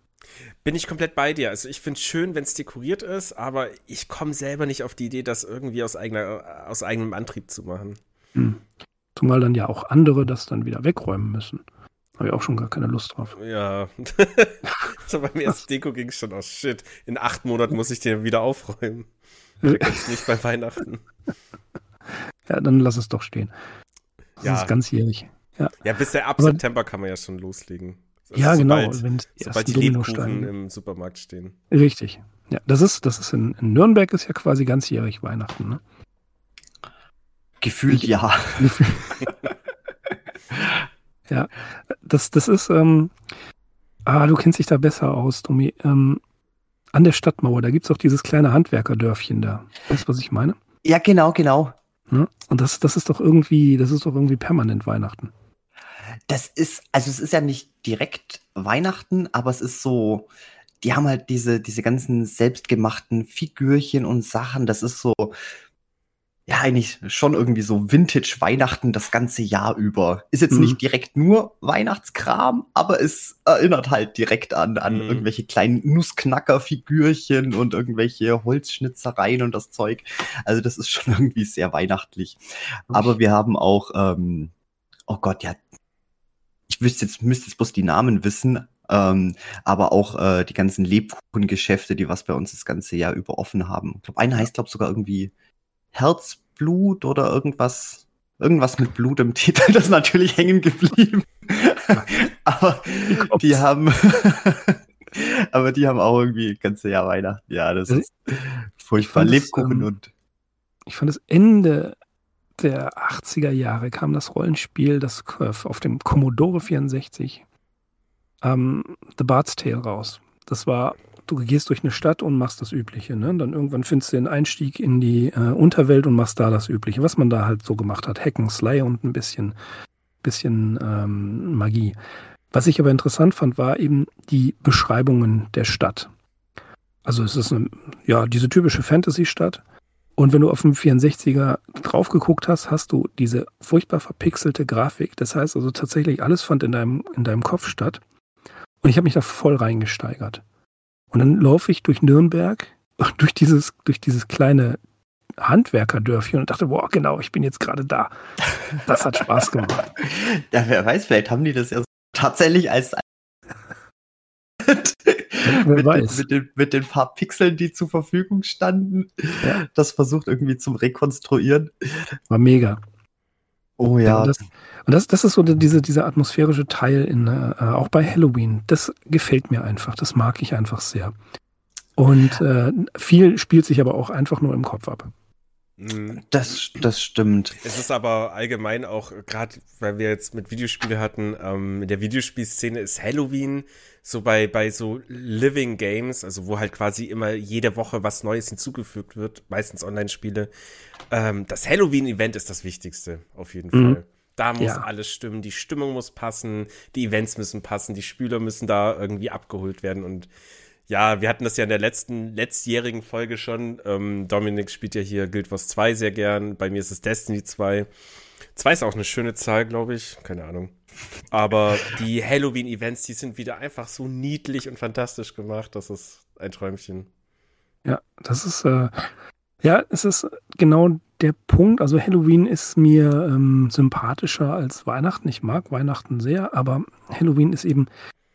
Bin ich komplett bei dir. Also ich finde es schön, wenn es dekoriert ist, aber ich komme selber nicht auf die Idee, das irgendwie aus, eigener, aus eigenem Antrieb zu machen. Mhm. Zumal dann ja auch andere das dann wieder wegräumen müssen. Habe ich auch schon gar keine Lust drauf. Ja. so beim ersten Deko ging es schon aus. Shit, in acht Monaten muss ich den wieder aufräumen. Ich nicht bei Weihnachten. Ja, dann lass es doch stehen. Das ja. ist ganzjährig. Ja. ja, bis der ab Aber, September kann man ja schon loslegen. Also ja, genau. sobald, genau. Wenn sobald die Lebkuchen im Supermarkt stehen. Richtig. Ja, das ist, das ist in, in Nürnberg ist ja quasi ganzjährig Weihnachten, ne? Gefühlt ja. Ja, das, das ist, ähm, ah, du kennst dich da besser aus, Domi. Ähm, an der Stadtmauer, da gibt es auch dieses kleine Handwerkerdörfchen da. Weißt du, was ich meine? Ja, genau, genau. Ja? Und das, das ist doch irgendwie, das ist doch irgendwie permanent Weihnachten. Das ist, also es ist ja nicht direkt Weihnachten, aber es ist so, die haben halt diese, diese ganzen selbstgemachten Figürchen und Sachen. Das ist so, ja, eigentlich schon irgendwie so Vintage-Weihnachten das ganze Jahr über. Ist jetzt mhm. nicht direkt nur Weihnachtskram, aber es erinnert halt direkt an, an mhm. irgendwelche kleinen Nussknacker-Figürchen und irgendwelche Holzschnitzereien und das Zeug. Also das ist schon irgendwie sehr weihnachtlich. Aber wir haben auch, ähm, oh Gott, ja, wüsste jetzt, müsste jetzt bloß die Namen wissen, ähm, aber auch äh, die ganzen Lebkuchengeschäfte, die was bei uns das ganze Jahr über offen haben. Ich glaube, einer heißt, glaube sogar irgendwie Herzblut oder irgendwas, irgendwas mit Blut im Titel, das ist natürlich hängen geblieben. aber die haben, aber die haben auch irgendwie ganze Jahr Weihnachten. Ja, das ist furchtbar. Lebkuchen ähm, und. Ich fand das Ende der 80er Jahre kam das Rollenspiel, das auf dem Commodore 64, ähm, The Bard's Tale raus. Das war du gehst durch eine Stadt und machst das Übliche. Ne? Dann irgendwann findest du den Einstieg in die äh, Unterwelt und machst da das Übliche, was man da halt so gemacht hat. Hacken, Slay und ein bisschen, bisschen ähm, Magie. Was ich aber interessant fand, war eben die Beschreibungen der Stadt. Also es ist eine, ja, diese typische Fantasy-Stadt. Und wenn du auf dem 64er drauf geguckt hast, hast du diese furchtbar verpixelte Grafik. Das heißt also tatsächlich, alles fand in deinem, in deinem Kopf statt. Und ich habe mich da voll reingesteigert. Und dann laufe ich durch Nürnberg, durch dieses, durch dieses kleine Handwerkerdörfchen und dachte, boah, genau, ich bin jetzt gerade da. Das hat Spaß gemacht. ja, wer weiß, vielleicht haben die das ja tatsächlich als mit, weiß. Mit, den, mit den paar Pixeln, die zur Verfügung standen, ja. das versucht irgendwie zum Rekonstruieren. War mega. Oh ja. ja das, und das, das ist so diese, dieser atmosphärische Teil in, äh, auch bei Halloween. Das gefällt mir einfach. Das mag ich einfach sehr. Und äh, viel spielt sich aber auch einfach nur im Kopf ab. Mhm. Das, das stimmt. Es ist aber allgemein auch, gerade weil wir jetzt mit Videospiele hatten, ähm, in der Videospielszene ist Halloween so bei, bei so Living Games, also wo halt quasi immer jede Woche was Neues hinzugefügt wird, meistens Online-Spiele. Ähm, das Halloween-Event ist das Wichtigste, auf jeden mhm. Fall. Da muss ja. alles stimmen, die Stimmung muss passen, die Events müssen passen, die Spieler müssen da irgendwie abgeholt werden und ja, wir hatten das ja in der letzten, letztjährigen Folge schon. Ähm, Dominik spielt ja hier Guild Wars 2 sehr gern. Bei mir ist es Destiny 2. 2 ist auch eine schöne Zahl, glaube ich. Keine Ahnung. Aber die Halloween-Events, die sind wieder einfach so niedlich und fantastisch gemacht. Das ist ein Träumchen. Ja, das ist, äh, ja, es ist genau der Punkt. Also Halloween ist mir ähm, sympathischer als Weihnachten. Ich mag Weihnachten sehr, aber Halloween ist eben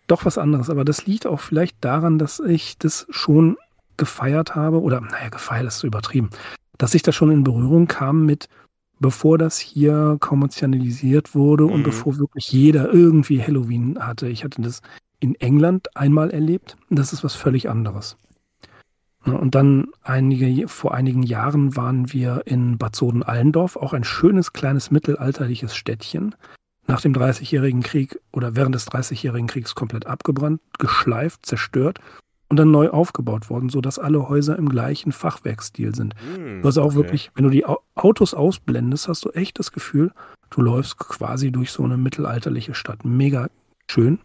doch was anderes. Aber das liegt auch vielleicht daran, dass ich das schon gefeiert habe, oder naja, gefeiert ist so übertrieben, dass ich da schon in Berührung kam mit, bevor das hier kommerzialisiert wurde mhm. und bevor wirklich jeder irgendwie Halloween hatte. Ich hatte das in England einmal erlebt. Das ist was völlig anderes. Und dann einige, vor einigen Jahren waren wir in Bad Soden-Allendorf, auch ein schönes kleines mittelalterliches Städtchen nach dem Dreißigjährigen Krieg oder während des Dreißigjährigen Kriegs komplett abgebrannt, geschleift, zerstört und dann neu aufgebaut worden, sodass alle Häuser im gleichen Fachwerkstil sind. Mm, du hast auch okay. wirklich, wenn du die Autos ausblendest, hast du echt das Gefühl, du läufst quasi durch so eine mittelalterliche Stadt. Mega schön.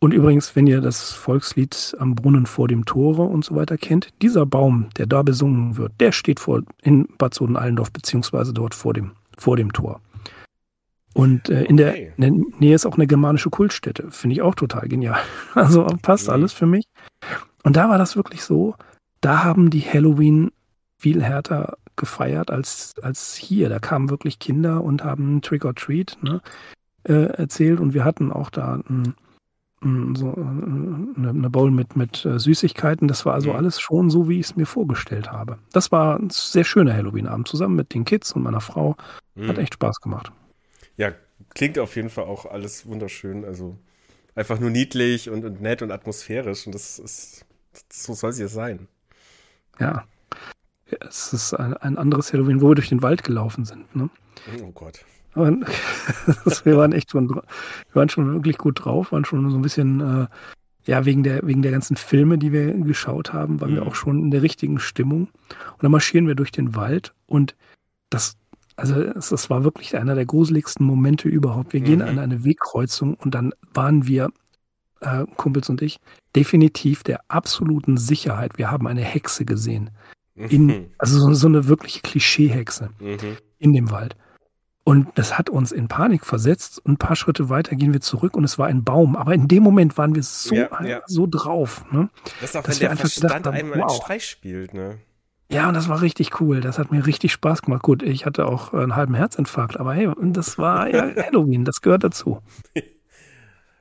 Und übrigens, wenn ihr das Volkslied am Brunnen vor dem Tore und so weiter kennt, dieser Baum, der da besungen wird, der steht vor in Bad Soden-Allendorf, beziehungsweise dort vor dem, vor dem Tor. Und äh, in, der, in, der, Nähe ist auch eine germanische Kultstätte. Finde ich auch total genial. Also passt mhm. alles für mich. Und da war das wirklich so, da haben die Halloween viel härter gefeiert als, als hier. Da kamen wirklich Kinder und haben Trick or Treat ne, äh, erzählt. Und wir hatten auch da ein, ein, so eine, eine, Bowl mit, mit äh, Süßigkeiten. Das war also mhm. alles schon so, wie ich es mir vorgestellt habe. Das war ein sehr schöner Halloween-Abend zusammen mit den Kids und meiner Frau. Hat mhm. echt Spaß gemacht. Ja, klingt auf jeden Fall auch alles wunderschön. Also einfach nur niedlich und, und nett und atmosphärisch. Und das ist, so soll es ja sein. Ja. Es ist ein, ein, anderes Halloween, wo wir durch den Wald gelaufen sind. Ne? Oh Gott. Und, wir waren echt schon, wir waren schon wirklich gut drauf, waren schon so ein bisschen, äh, ja, wegen der, wegen der ganzen Filme, die wir geschaut haben, waren mhm. wir auch schon in der richtigen Stimmung. Und dann marschieren wir durch den Wald und das, also es, es, war wirklich einer der gruseligsten Momente überhaupt. Wir mhm. gehen an eine Wegkreuzung und dann waren wir, äh, Kumpels und ich, definitiv der absoluten Sicherheit. Wir haben eine Hexe gesehen. In, mhm. also so, so, eine wirkliche Klischeehexe mhm. in dem Wald. Und das hat uns in Panik versetzt. Und ein paar Schritte weiter gehen wir zurück und es war ein Baum. Aber in dem Moment waren wir so, ja, ja. so drauf. Ne? Das ist auch, wenn der Verstand haben, einmal wow. einen Streich spielt. Ne? Ja, und das war richtig cool. Das hat mir richtig Spaß gemacht. Gut, ich hatte auch einen halben Herzinfarkt, aber hey, das war ja Halloween, das gehört dazu.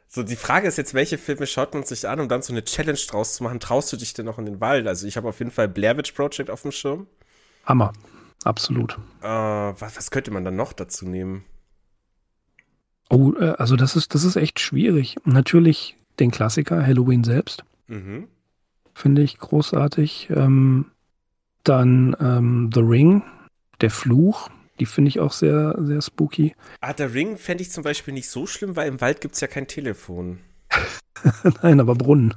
So, die Frage ist jetzt, welche Filme schaut man sich an, um dann so eine Challenge draus zu machen? Traust du dich denn noch in den Wald? Also, ich habe auf jeden Fall Blair Witch Project auf dem Schirm. Hammer. Absolut. Äh, was, was könnte man dann noch dazu nehmen? Oh, äh, also das ist, das ist echt schwierig. Natürlich den Klassiker Halloween selbst. Mhm. Finde ich großartig. Ähm, dann ähm, The Ring, der Fluch, die finde ich auch sehr, sehr spooky. Ah, The Ring fände ich zum Beispiel nicht so schlimm, weil im Wald gibt es ja kein Telefon. Nein, aber Brunnen.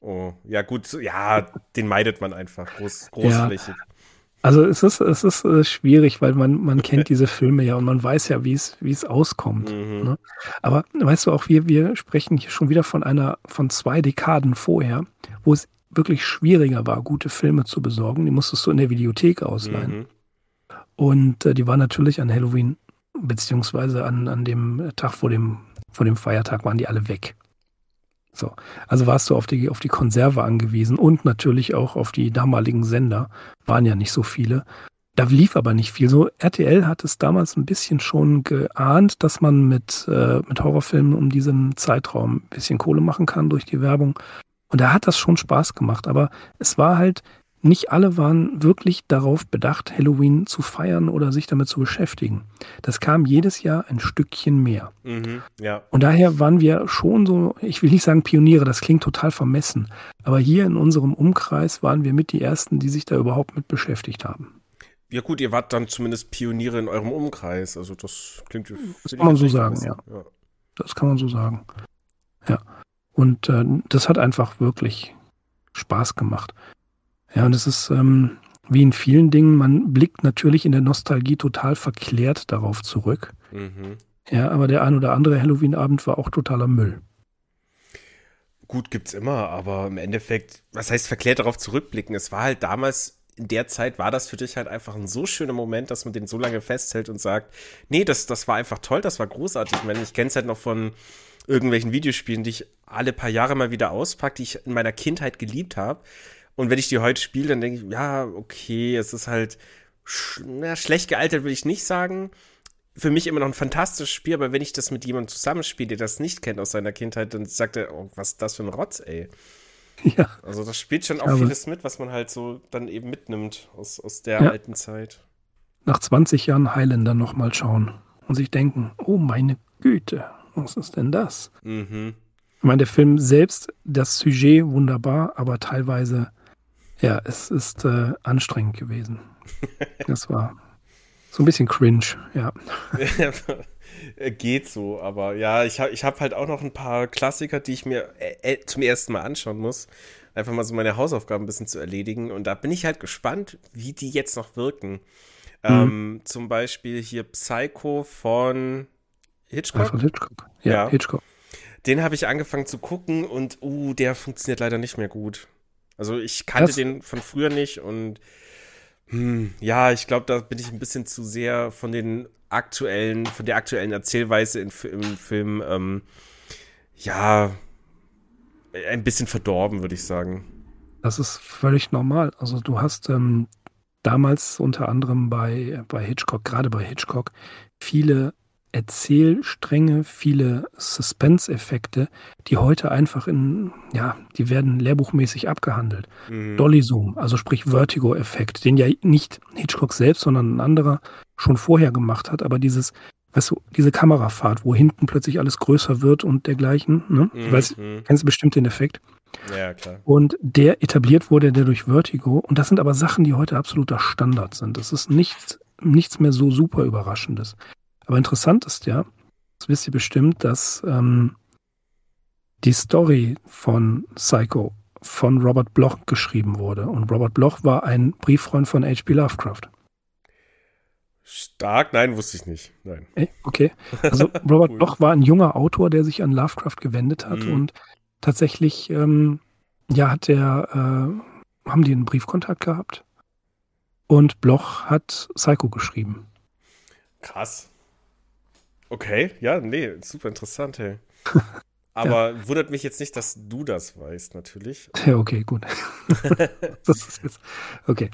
Oh, ja gut, ja, den meidet man einfach groß, großflächig. Ja. Also es ist, es ist äh, schwierig, weil man, man kennt diese Filme ja und man weiß ja, wie es, wie es auskommt. Mhm. Ne? Aber weißt du auch, wir, wir sprechen hier schon wieder von einer, von zwei Dekaden vorher, wo es wirklich schwieriger war, gute Filme zu besorgen. Die musstest du in der Videothek ausleihen. Mhm. Und äh, die waren natürlich an Halloween, beziehungsweise an, an dem Tag vor dem, vor dem Feiertag waren die alle weg. So. Also warst du auf die, auf die Konserve angewiesen und natürlich auch auf die damaligen Sender. Waren ja nicht so viele. Da lief aber nicht viel. So, RTL hat es damals ein bisschen schon geahnt, dass man mit, äh, mit Horrorfilmen um diesen Zeitraum ein bisschen Kohle machen kann durch die Werbung. Und da hat das schon Spaß gemacht. Aber es war halt nicht alle waren wirklich darauf bedacht, Halloween zu feiern oder sich damit zu beschäftigen. Das kam jedes Jahr ein Stückchen mehr. Mhm, ja. Und daher waren wir schon so, ich will nicht sagen Pioniere, das klingt total vermessen, aber hier in unserem Umkreis waren wir mit die Ersten, die sich da überhaupt mit beschäftigt haben. Ja gut, ihr wart dann zumindest Pioniere in eurem Umkreis, also das klingt... Das kann man so sagen, ja. ja. Das kann man so sagen. Ja. Und äh, das hat einfach wirklich Spaß gemacht. Ja, und es ist ähm, wie in vielen Dingen, man blickt natürlich in der Nostalgie total verklärt darauf zurück. Mhm. Ja, aber der ein oder andere Halloween-Abend war auch totaler Müll. Gut, gibt's immer, aber im Endeffekt, was heißt verklärt darauf zurückblicken? Es war halt damals, in der Zeit war das für dich halt einfach ein so schöner Moment, dass man den so lange festhält und sagt, nee, das, das war einfach toll, das war großartig. Ich meine, ich kenne es halt noch von irgendwelchen Videospielen, die ich alle paar Jahre mal wieder auspacke, die ich in meiner Kindheit geliebt habe. Und wenn ich die heute spiele, dann denke ich, ja, okay, es ist halt sch na, schlecht gealtert, will ich nicht sagen. Für mich immer noch ein fantastisches Spiel, aber wenn ich das mit jemandem zusammenspiele, der das nicht kennt aus seiner Kindheit, dann sagt er, oh, was ist das für ein Rotz, ey. Ja. Also das spielt schon auch vieles mit, was man halt so dann eben mitnimmt aus, aus der ja. alten Zeit. Nach 20 Jahren Highlander nochmal schauen und sich denken, oh meine Güte, was ist denn das? Mhm. Ich meine, der Film selbst, das Sujet wunderbar, aber teilweise ja, es ist äh, anstrengend gewesen. Das war so ein bisschen cringe, ja. Geht so, aber ja, ich habe ich hab halt auch noch ein paar Klassiker, die ich mir äh, äh, zum ersten Mal anschauen muss. Einfach mal so meine Hausaufgaben ein bisschen zu erledigen. Und da bin ich halt gespannt, wie die jetzt noch wirken. Mhm. Ähm, zum Beispiel hier Psycho von Hitchcock. Von Hitchcock. Ja, ja. Hitchcock. Den habe ich angefangen zu gucken und, uh, der funktioniert leider nicht mehr gut. Also ich kannte das den von früher nicht und hm, ja, ich glaube, da bin ich ein bisschen zu sehr von den aktuellen, von der aktuellen Erzählweise in, im Film, ähm, ja, ein bisschen verdorben, würde ich sagen. Das ist völlig normal. Also du hast ähm, damals unter anderem bei, bei Hitchcock, gerade bei Hitchcock, viele Erzählstränge, viele Suspense-Effekte, die heute einfach in, ja, die werden lehrbuchmäßig abgehandelt. Mhm. Dolly Zoom, also sprich Vertigo-Effekt, den ja nicht Hitchcock selbst, sondern ein anderer schon vorher gemacht hat, aber dieses, weißt du, diese Kamerafahrt, wo hinten plötzlich alles größer wird und dergleichen, ne? Mhm. Ich weiß, mhm. kennst du bestimmt den Effekt? Ja, klar. Und der etabliert wurde der durch Vertigo. Und das sind aber Sachen, die heute absoluter Standard sind. Das ist nichts, nichts mehr so super Überraschendes. Aber interessant ist ja, das wisst ihr bestimmt, dass ähm, die Story von Psycho von Robert Bloch geschrieben wurde. Und Robert Bloch war ein Brieffreund von H.P. Lovecraft. Stark? Nein, wusste ich nicht. Nein. Okay. Also Robert cool. Bloch war ein junger Autor, der sich an Lovecraft gewendet hat. Mhm. Und tatsächlich, ähm, ja, hat der, äh, haben die einen Briefkontakt gehabt. Und Bloch hat Psycho geschrieben. Krass. Okay, ja, nee, super interessant, hey. Aber ja. wundert mich jetzt nicht, dass du das weißt, natürlich. Ja, okay, gut. das ist jetzt, okay.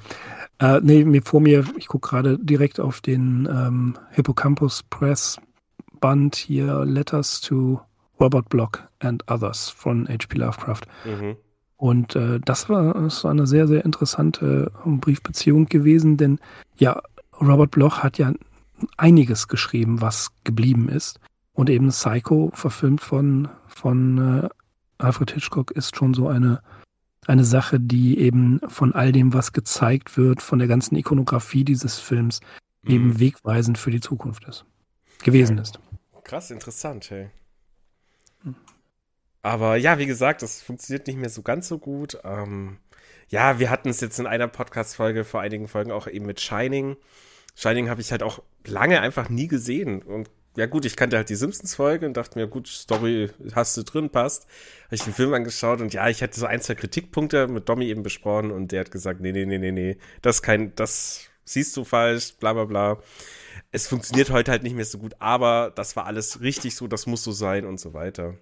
Äh, nee, vor mir, ich gucke gerade direkt auf den ähm, Hippocampus Press Band hier, Letters to Robert Block and Others von H.P. Lovecraft. Mhm. Und äh, das, war, das war eine sehr, sehr interessante Briefbeziehung gewesen, denn ja, Robert Bloch hat ja einiges geschrieben, was geblieben ist. Und eben Psycho, verfilmt von, von äh, Alfred Hitchcock, ist schon so eine, eine Sache, die eben von all dem, was gezeigt wird, von der ganzen Ikonografie dieses Films, mhm. eben wegweisend für die Zukunft ist. Gewesen ist. Krass, interessant, hey. Aber ja, wie gesagt, das funktioniert nicht mehr so ganz so gut. Ähm, ja, wir hatten es jetzt in einer Podcast-Folge vor einigen Folgen auch eben mit Shining. Shining habe ich halt auch lange einfach nie gesehen. Und ja gut, ich kannte halt die Simpsons-Folge und dachte mir, gut, Story hast du drin, passt. Habe ich den Film angeschaut und ja, ich hatte so ein, zwei Kritikpunkte mit Domi eben besprochen und der hat gesagt, nee, nee, nee, nee, nee, das kein, das siehst du falsch, bla bla bla. Es funktioniert heute halt nicht mehr so gut, aber das war alles richtig so, das muss so sein und so weiter.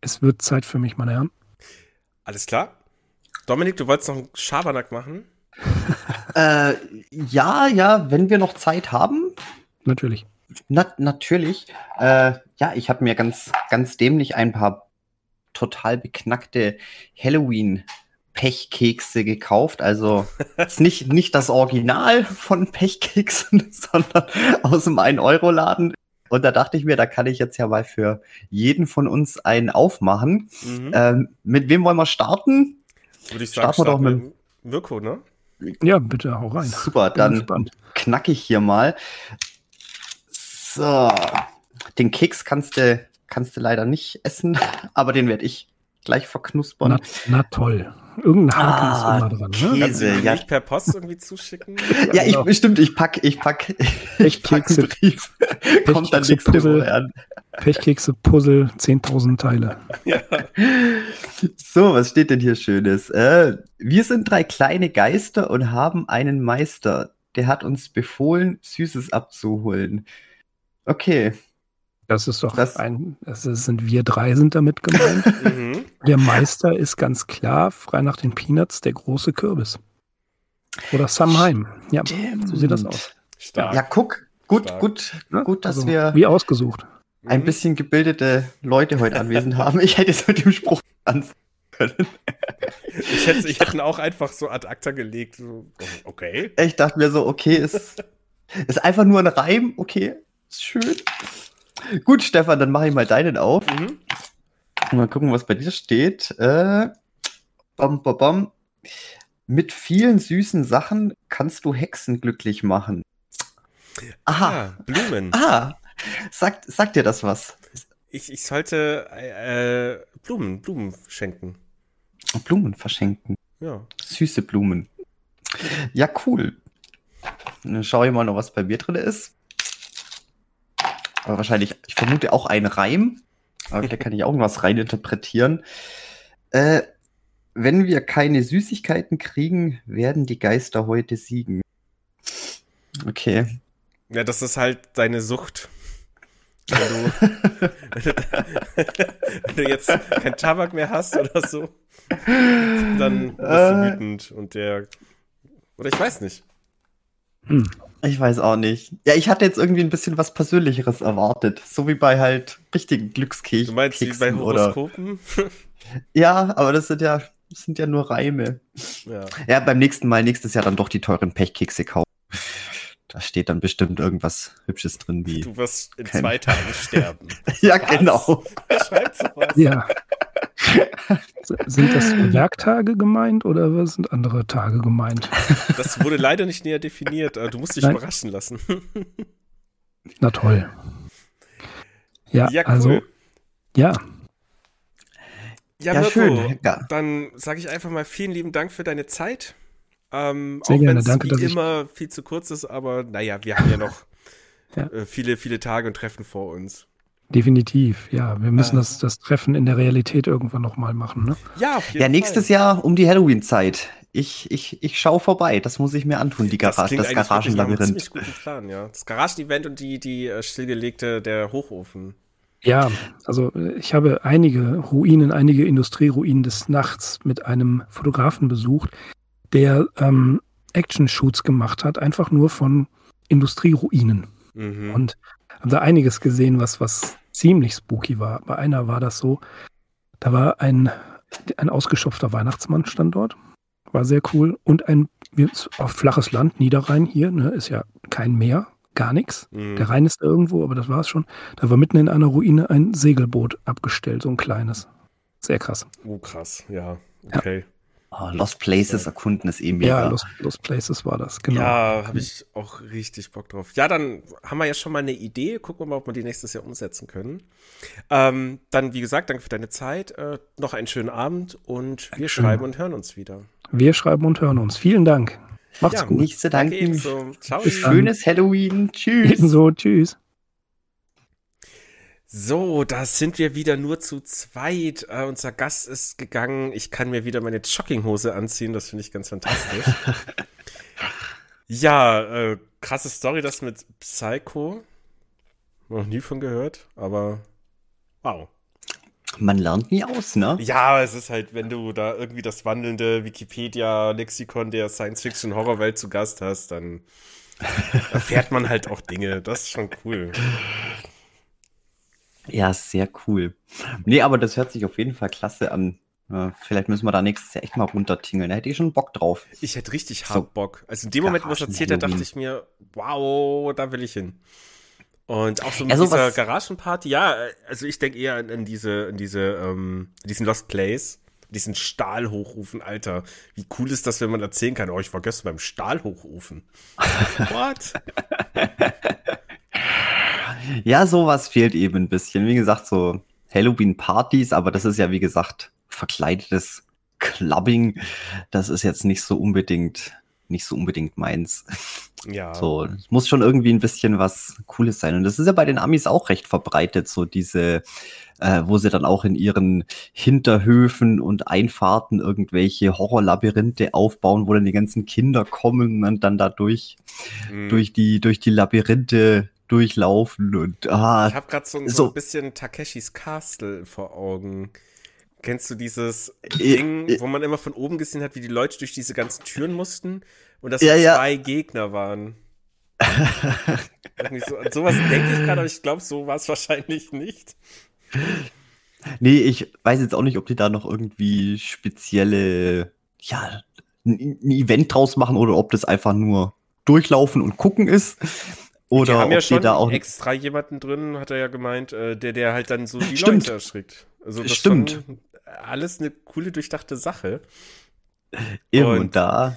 Es wird Zeit für mich, meine Herren. Alles klar. Dominik, du wolltest noch einen Schabernack machen? äh, ja, ja, wenn wir noch Zeit haben. Natürlich. Na, natürlich. Äh, ja, ich habe mir ganz, ganz dämlich ein paar total beknackte Halloween Pechkekse gekauft. Also ist nicht, nicht das Original von Pechkeksen, sondern aus dem 1-Euro-Laden. Und da dachte ich mir, da kann ich jetzt ja mal für jeden von uns einen aufmachen. Mhm. Ähm, mit wem wollen wir starten? Würde ich sagen, starten wir doch mit Mirko, ne? Ja, bitte, hau rein. Super, dann knack ich hier mal. So, den Keks kannst du, kannst du leider nicht essen, aber den werde ich gleich verknuspern. Na, na toll. Irgendein Haken ah, ist immer dran. Ne? Du ja. nicht per Post irgendwie zuschicken? ja, ich, genau. stimmt, ich pack, ich pack, ich pack einen Brief. Kommt dann nächste Puzzle, Woche an. Pechkekse, Puzzle, 10.000 Teile. Ja. So, was steht denn hier Schönes? Äh, wir sind drei kleine Geister und haben einen Meister. Der hat uns befohlen, Süßes abzuholen. Okay, das ist doch das, ein, das sind wir drei sind damit gemeint. Mhm. der Meister ist ganz klar, frei nach den Peanuts, der große Kürbis. Oder Samheim. Ja, so sieht das aus. Stark. Ja, guck, gut, Stark. gut, gut, dass also, wir wie ausgesucht ein mhm. bisschen gebildete Leute heute anwesend haben. Ich hätte es mit dem Spruch anfangen können. Ich hätte, ich hätte ihn auch einfach so ad acta gelegt. Okay. Ich dachte mir so, okay, ist, ist einfach nur ein Reim, okay, ist schön. Gut, Stefan, dann mache ich mal deinen auf. Mhm. Mal gucken, was bei dir steht. Äh, bom, bom, bom. Mit vielen süßen Sachen kannst du Hexen glücklich machen. Aha. Ah, Blumen. Ah, sagt, sagt dir das was? Ich, ich sollte äh, Blumen, Blumen schenken. Blumen verschenken. Ja. Süße Blumen. Ja, cool. Dann schaue ich mal noch, was bei mir drin ist aber wahrscheinlich, ich vermute auch ein Reim. Aber da kann ich auch was reininterpretieren. Äh, wenn wir keine Süßigkeiten kriegen, werden die Geister heute siegen. Okay. Ja, das ist halt deine Sucht. Wenn du, wenn du jetzt kein Tabak mehr hast oder so, dann bist du äh. wütend und der. Oder ich weiß nicht. Hm. Ich weiß auch nicht. Ja, ich hatte jetzt irgendwie ein bisschen was Persönlicheres erwartet. So wie bei halt richtigen Glückskeksen. Du meinst wie bei Horoskopen? ja, aber das sind ja, das sind ja nur Reime. Ja. ja, beim nächsten Mal, nächstes Jahr dann doch die teuren Pechkekse kaufen. Da steht dann bestimmt irgendwas Hübsches drin wie. Du wirst in kein... zwei Tagen sterben. ja, was? genau. Wer schreibt sowas? Ja. Sind das Werktage gemeint oder was sind andere Tage gemeint? Das wurde leider nicht näher definiert. Du musst dich Nein. überraschen lassen. Na toll. Ja, ja also, cool. also, ja. Ja, ja Mirko, schön. Ja. Dann sage ich einfach mal vielen lieben Dank für deine Zeit. Ähm, Sehr auch wenn es wie immer viel zu kurz ist, aber naja, wir haben ja noch ja. Äh, viele, viele Tage und Treffen vor uns. Definitiv, ja. Wir müssen äh. das, das Treffen in der Realität irgendwann nochmal machen, ne? Ja, auf jeden Ja, nächstes Fall. Jahr um die Halloween-Zeit. Ich, ich, ich schaue vorbei. Das muss ich mir antun, die Garage, das, das Garagenlabyrinth. Das ist ziemlich guten Plan, ja. Das Garagenevent und die, die äh, stillgelegte, der Hochofen. Ja, also ich habe einige Ruinen, einige Industrieruinen des Nachts mit einem Fotografen besucht, der ähm, Action-Shoots gemacht hat, einfach nur von Industrieruinen. Mhm. Und habe da einiges gesehen, was, was ziemlich spooky war. Bei einer war das so, da war ein, ein ausgeschopfter Weihnachtsmann stand dort. War sehr cool. Und ein auf flaches Land, Niederrhein hier, ne, ist ja kein Meer, gar nichts. Mhm. Der Rhein ist irgendwo, aber das war es schon. Da war mitten in einer Ruine ein Segelboot abgestellt, so ein kleines. Sehr krass. Oh, krass, ja. Okay. Ja. Oh, Lost Places erkunden ist eh mega. Ja, Lost, Lost Places war das, genau. Ja, habe ich auch richtig Bock drauf. Ja, dann haben wir ja schon mal eine Idee. Gucken wir mal, ob wir die nächstes Jahr umsetzen können. Ähm, dann, wie gesagt, danke für deine Zeit. Äh, noch einen schönen Abend und wir Schön. schreiben und hören uns wieder. Wir schreiben und hören uns. Vielen Dank. Macht's ja, gut. Nicht zu danken. Ciao. Schönes Halloween. Tschüss. Ebenso. Tschüss. So, da sind wir wieder nur zu zweit. Äh, unser Gast ist gegangen. Ich kann mir wieder meine Jogginghose anziehen. Das finde ich ganz fantastisch. ja, äh, krasse Story, das mit Psycho. Noch nie von gehört, aber wow. Man lernt nie aus, ne? Ja, es ist halt, wenn du da irgendwie das wandelnde Wikipedia-Lexikon der Science-Fiction-Horrorwelt zu Gast hast, dann erfährt man halt auch Dinge. Das ist schon cool. Ja, sehr cool. Nee, aber das hört sich auf jeden Fall klasse an. Vielleicht müssen wir da nächstes Jahr echt mal runtertingeln. Da hätte ich schon Bock drauf. Ich hätte richtig hart so, Bock. Also in dem Moment, wo es erzählt hat, dachte ich mir, wow, da will ich hin. Und auch so mit ja, dieser Garagenparty, ja, also ich denke eher an, an, diese, an diese, ähm, diesen Lost Place, diesen Stahlhochofen, Alter. Wie cool ist das, wenn man erzählen kann, oh, ich war gestern beim Stahlhochofen. What? Ja, sowas fehlt eben ein bisschen. Wie gesagt, so Halloween-Partys, aber das ist ja, wie gesagt, verkleidetes Clubbing. Das ist jetzt nicht so unbedingt, nicht so unbedingt meins. Ja. So, es muss schon irgendwie ein bisschen was Cooles sein. Und das ist ja bei den Amis auch recht verbreitet, so diese, äh, wo sie dann auch in ihren Hinterhöfen und Einfahrten irgendwelche Horrorlabyrinthe aufbauen, wo dann die ganzen Kinder kommen und dann da durch, mhm. durch die, durch die Labyrinthe durchlaufen und ah, ich habe gerade so, so, so, ein bisschen Takeshis Castle vor Augen. Kennst du dieses Ding, wo man immer von oben gesehen hat, wie die Leute durch diese ganzen Türen mussten und dass ja, so zwei ja. Gegner waren? so, an sowas denke ich gerade, aber ich glaube, so war es wahrscheinlich nicht. Nee, ich weiß jetzt auch nicht, ob die da noch irgendwie spezielle, ja, ein Event draus machen oder ob das einfach nur durchlaufen und gucken ist. Oder die haben ja schon da auch extra jemanden drin, hat er ja gemeint, äh, der, der halt dann so die Stimmt. Leute erschrickt. Also das Stimmt. alles eine coole, durchdachte Sache. Eben und, und da.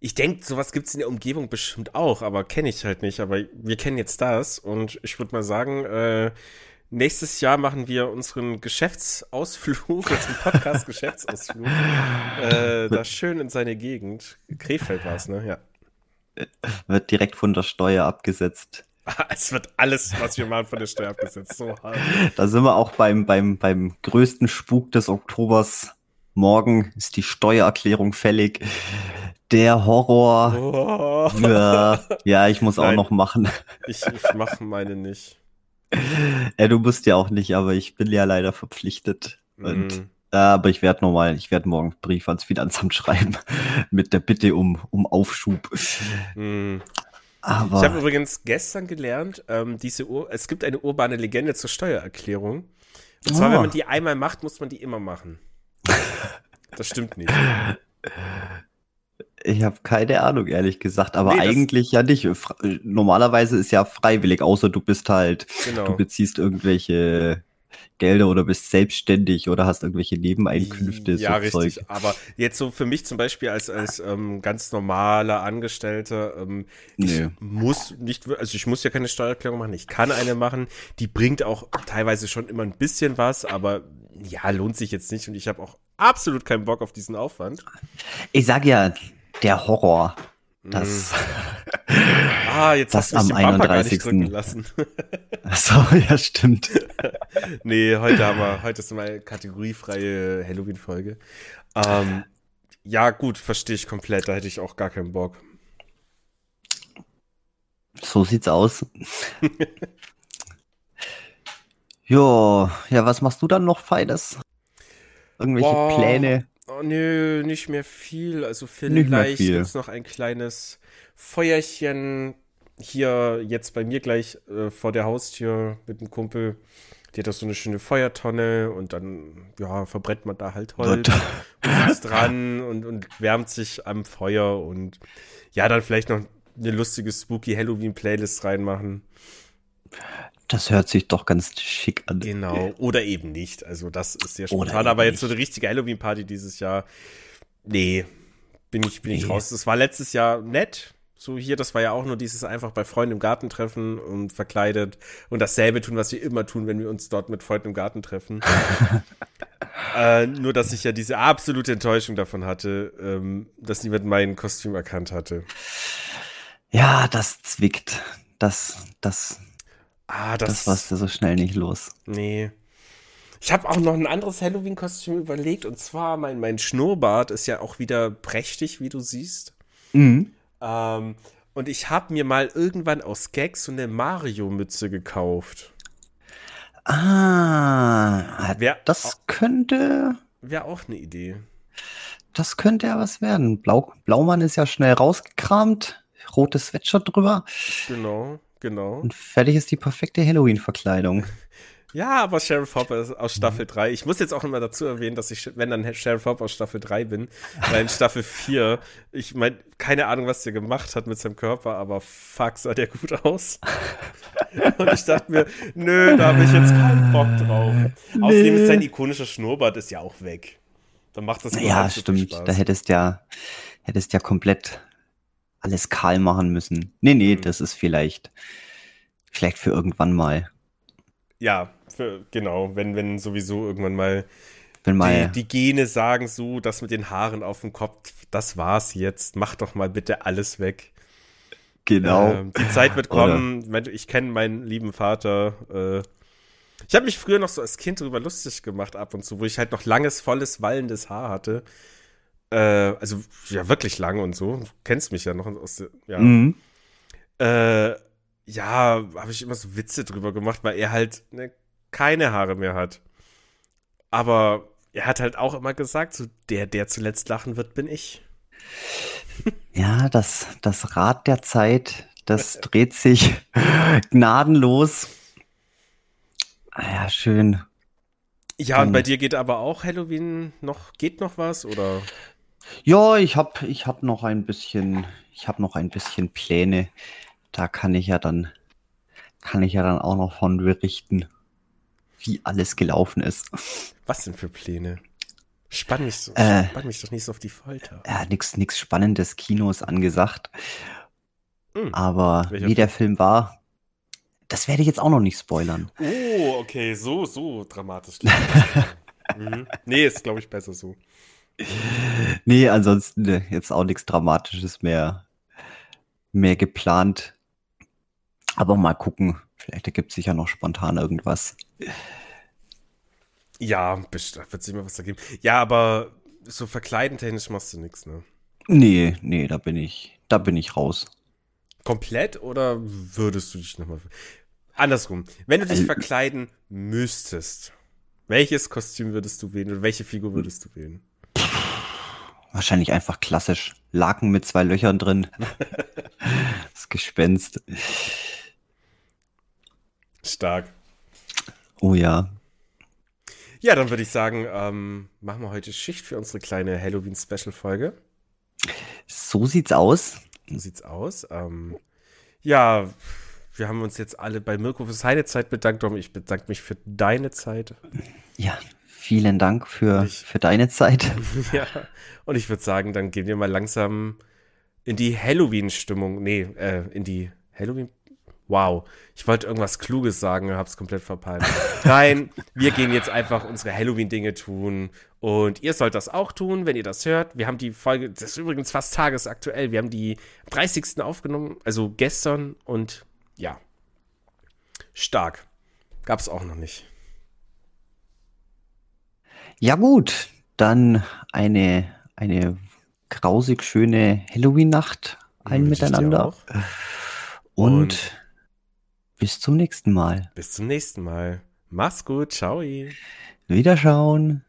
Ich denke, sowas gibt es in der Umgebung bestimmt auch, aber kenne ich halt nicht. Aber wir kennen jetzt das und ich würde mal sagen, äh, nächstes Jahr machen wir unseren Geschäftsausflug, unseren Podcast-Geschäftsausflug, äh, da schön in seine Gegend. Krefeld war es, ne? Ja wird direkt von der Steuer abgesetzt. Es wird alles, was wir machen, von der Steuer abgesetzt. So hart. Da sind wir auch beim, beim, beim größten Spuk des Oktobers. Morgen ist die Steuererklärung fällig. Der Horror. Oh. Ja, ja, ich muss Nein, auch noch machen. Ich, ich mache meine nicht. Ja, du musst ja auch nicht, aber ich bin ja leider verpflichtet. Mm. Und aber ich werde nochmal, ich werde morgen Brief ans Finanzamt schreiben mit der Bitte um, um Aufschub. Hm. Aber ich habe übrigens gestern gelernt, ähm, diese Ur es gibt eine urbane Legende zur Steuererklärung. Und zwar, oh. wenn man die einmal macht, muss man die immer machen. Das stimmt nicht. Ich habe keine Ahnung, ehrlich gesagt, aber nee, eigentlich ja nicht. Normalerweise ist ja freiwillig, außer du bist halt, genau. du beziehst irgendwelche Gelder oder bist selbstständig oder hast irgendwelche Nebeneinkünfte. Ja, so richtig. Zeug. Aber jetzt so für mich zum Beispiel als, als ähm, ganz normaler Angestellter, ähm, nee. ich muss nicht, also ich muss ja keine Steuererklärung machen, ich kann eine machen. Die bringt auch teilweise schon immer ein bisschen was, aber ja, lohnt sich jetzt nicht und ich habe auch absolut keinen Bock auf diesen Aufwand. Ich sag ja, der Horror. Das, ah, jetzt das hast du am 31. lassen. so, ja, stimmt. nee, heute haben wir, heute ist mal kategoriefreie Halloween-Folge. Ähm, ja, gut, verstehe ich komplett. Da hätte ich auch gar keinen Bock. So sieht's aus. jo, ja, was machst du dann noch Feines? Irgendwelche Boah. Pläne? Oh, nö, nicht mehr viel. Also vielleicht gibt es noch ein kleines Feuerchen hier jetzt bei mir gleich äh, vor der Haustür mit dem Kumpel. Die hat da so eine schöne Feuertonne und dann, ja, verbrennt man da halt Holz und sitzt dran und, und wärmt sich am Feuer und ja, dann vielleicht noch eine lustige spooky Halloween-Playlist reinmachen. Das hört sich doch ganz schick an. Genau, oder eben nicht. Also das ist sehr spontan, aber jetzt so eine richtige Halloween-Party dieses Jahr, nee, bin ich, bin nee. ich raus. Das war letztes Jahr nett, so hier, das war ja auch nur dieses einfach bei Freunden im Garten treffen und verkleidet und dasselbe tun, was wir immer tun, wenn wir uns dort mit Freunden im Garten treffen. äh, nur, dass ich ja diese absolute Enttäuschung davon hatte, ähm, dass niemand mein Kostüm erkannt hatte. Ja, das zwickt. Das, das, Ah, das, das warst du so schnell nicht los. Nee. Ich habe auch noch ein anderes Halloween-Kostüm überlegt und zwar mein, mein Schnurrbart ist ja auch wieder prächtig, wie du siehst. Mhm. Ähm, und ich habe mir mal irgendwann aus Gags so eine Mario-Mütze gekauft. Ah, wär, das könnte. Wäre auch eine Idee. Das könnte ja was werden. Blau, Blaumann ist ja schnell rausgekramt, rotes Sweatshirt drüber. Genau. Genau. Und fertig ist die perfekte Halloween-Verkleidung. Ja, aber Sheriff Hopper ist aus Staffel 3. Ich muss jetzt auch immer dazu erwähnen, dass ich, wenn dann Sheriff Hopper aus Staffel 3 bin, weil in Staffel 4, ich meine, keine Ahnung, was der gemacht hat mit seinem Körper, aber fuck, sah der gut aus. Und ich dachte mir, nö, da habe ich jetzt keinen Bock drauf. Nee. Außerdem ist sein ikonischer Schnurrbart ist ja auch weg. Dann macht das Ja, stimmt. Da hättest ja, hättest ja komplett alles kahl machen müssen. Nee, nee, mhm. das ist vielleicht, vielleicht für irgendwann mal. Ja, für, genau, wenn, wenn sowieso irgendwann mal, wenn mal die, die Gene sagen so, das mit den Haaren auf dem Kopf, das war's jetzt, mach doch mal bitte alles weg. Genau. Ähm, die Zeit wird kommen. Oder? Ich kenne meinen lieben Vater. Äh, ich habe mich früher noch so als Kind darüber lustig gemacht ab und zu, wo ich halt noch langes, volles, wallendes Haar hatte. Äh, also ja, wirklich lang und so. Du kennst mich ja noch aus der, ja. Mhm. Äh, ja, habe ich immer so Witze drüber gemacht, weil er halt ne, keine Haare mehr hat. Aber er hat halt auch immer gesagt, so der, der zuletzt lachen wird, bin ich. Ja, das, das Rad der Zeit, das dreht sich gnadenlos. Ah ja, schön. Ja, und bei dir geht aber auch Halloween noch, geht noch was oder? Ja, ich habe ich hab noch ein bisschen, ich habe noch ein bisschen Pläne. Da kann ich ja dann, kann ich ja dann auch noch von berichten, wie alles gelaufen ist. Was denn für Pläne? Spann mich, so, äh, spann mich doch nicht so auf die Folter. Ja, nix, nix spannendes Kinos angesagt. Hm, Aber wie der Film war, das werde ich jetzt auch noch nicht spoilern. Oh, okay, so, so dramatisch. mhm. Nee, ist, glaube ich, besser so. Nee, ansonsten ne, jetzt auch nichts Dramatisches mehr, mehr geplant. Aber mal gucken. Vielleicht ergibt sich ja noch spontan irgendwas. Ja, bestimmt wird sich immer was da geben. Ja, aber so verkleiden technisch machst du nichts, ne? Nee, nee, da bin ich, da bin ich raus. Komplett oder würdest du dich nochmal. Andersrum, wenn du dich also, verkleiden müsstest, welches Kostüm würdest du wählen oder welche Figur würdest du wählen? Wahrscheinlich einfach klassisch. Laken mit zwei Löchern drin. das Gespenst. Stark. Oh ja. Ja, dann würde ich sagen, ähm, machen wir heute Schicht für unsere kleine Halloween-Special-Folge. So sieht's aus. So sieht's aus. Ähm, ja, wir haben uns jetzt alle bei Mirko für seine Zeit bedankt. Dom, ich bedanke mich für deine Zeit. Ja, vielen Dank für, ich, für deine Zeit. ja, und ich würde sagen, dann gehen wir mal langsam in die Halloween-Stimmung. Nee, äh, in die Halloween. Wow, ich wollte irgendwas Kluges sagen, hab's komplett verpeilt. Nein, wir gehen jetzt einfach unsere Halloween-Dinge tun. Und ihr sollt das auch tun, wenn ihr das hört. Wir haben die Folge, das ist übrigens fast tagesaktuell. Wir haben die 30. aufgenommen, also gestern. Und ja, stark. Gab's auch noch nicht. Ja, gut. Dann eine, eine grausig schöne Halloween-Nacht allen miteinander. Und, Und bis zum nächsten Mal. Bis zum nächsten Mal. Mach's gut. Ciao. Wiederschauen.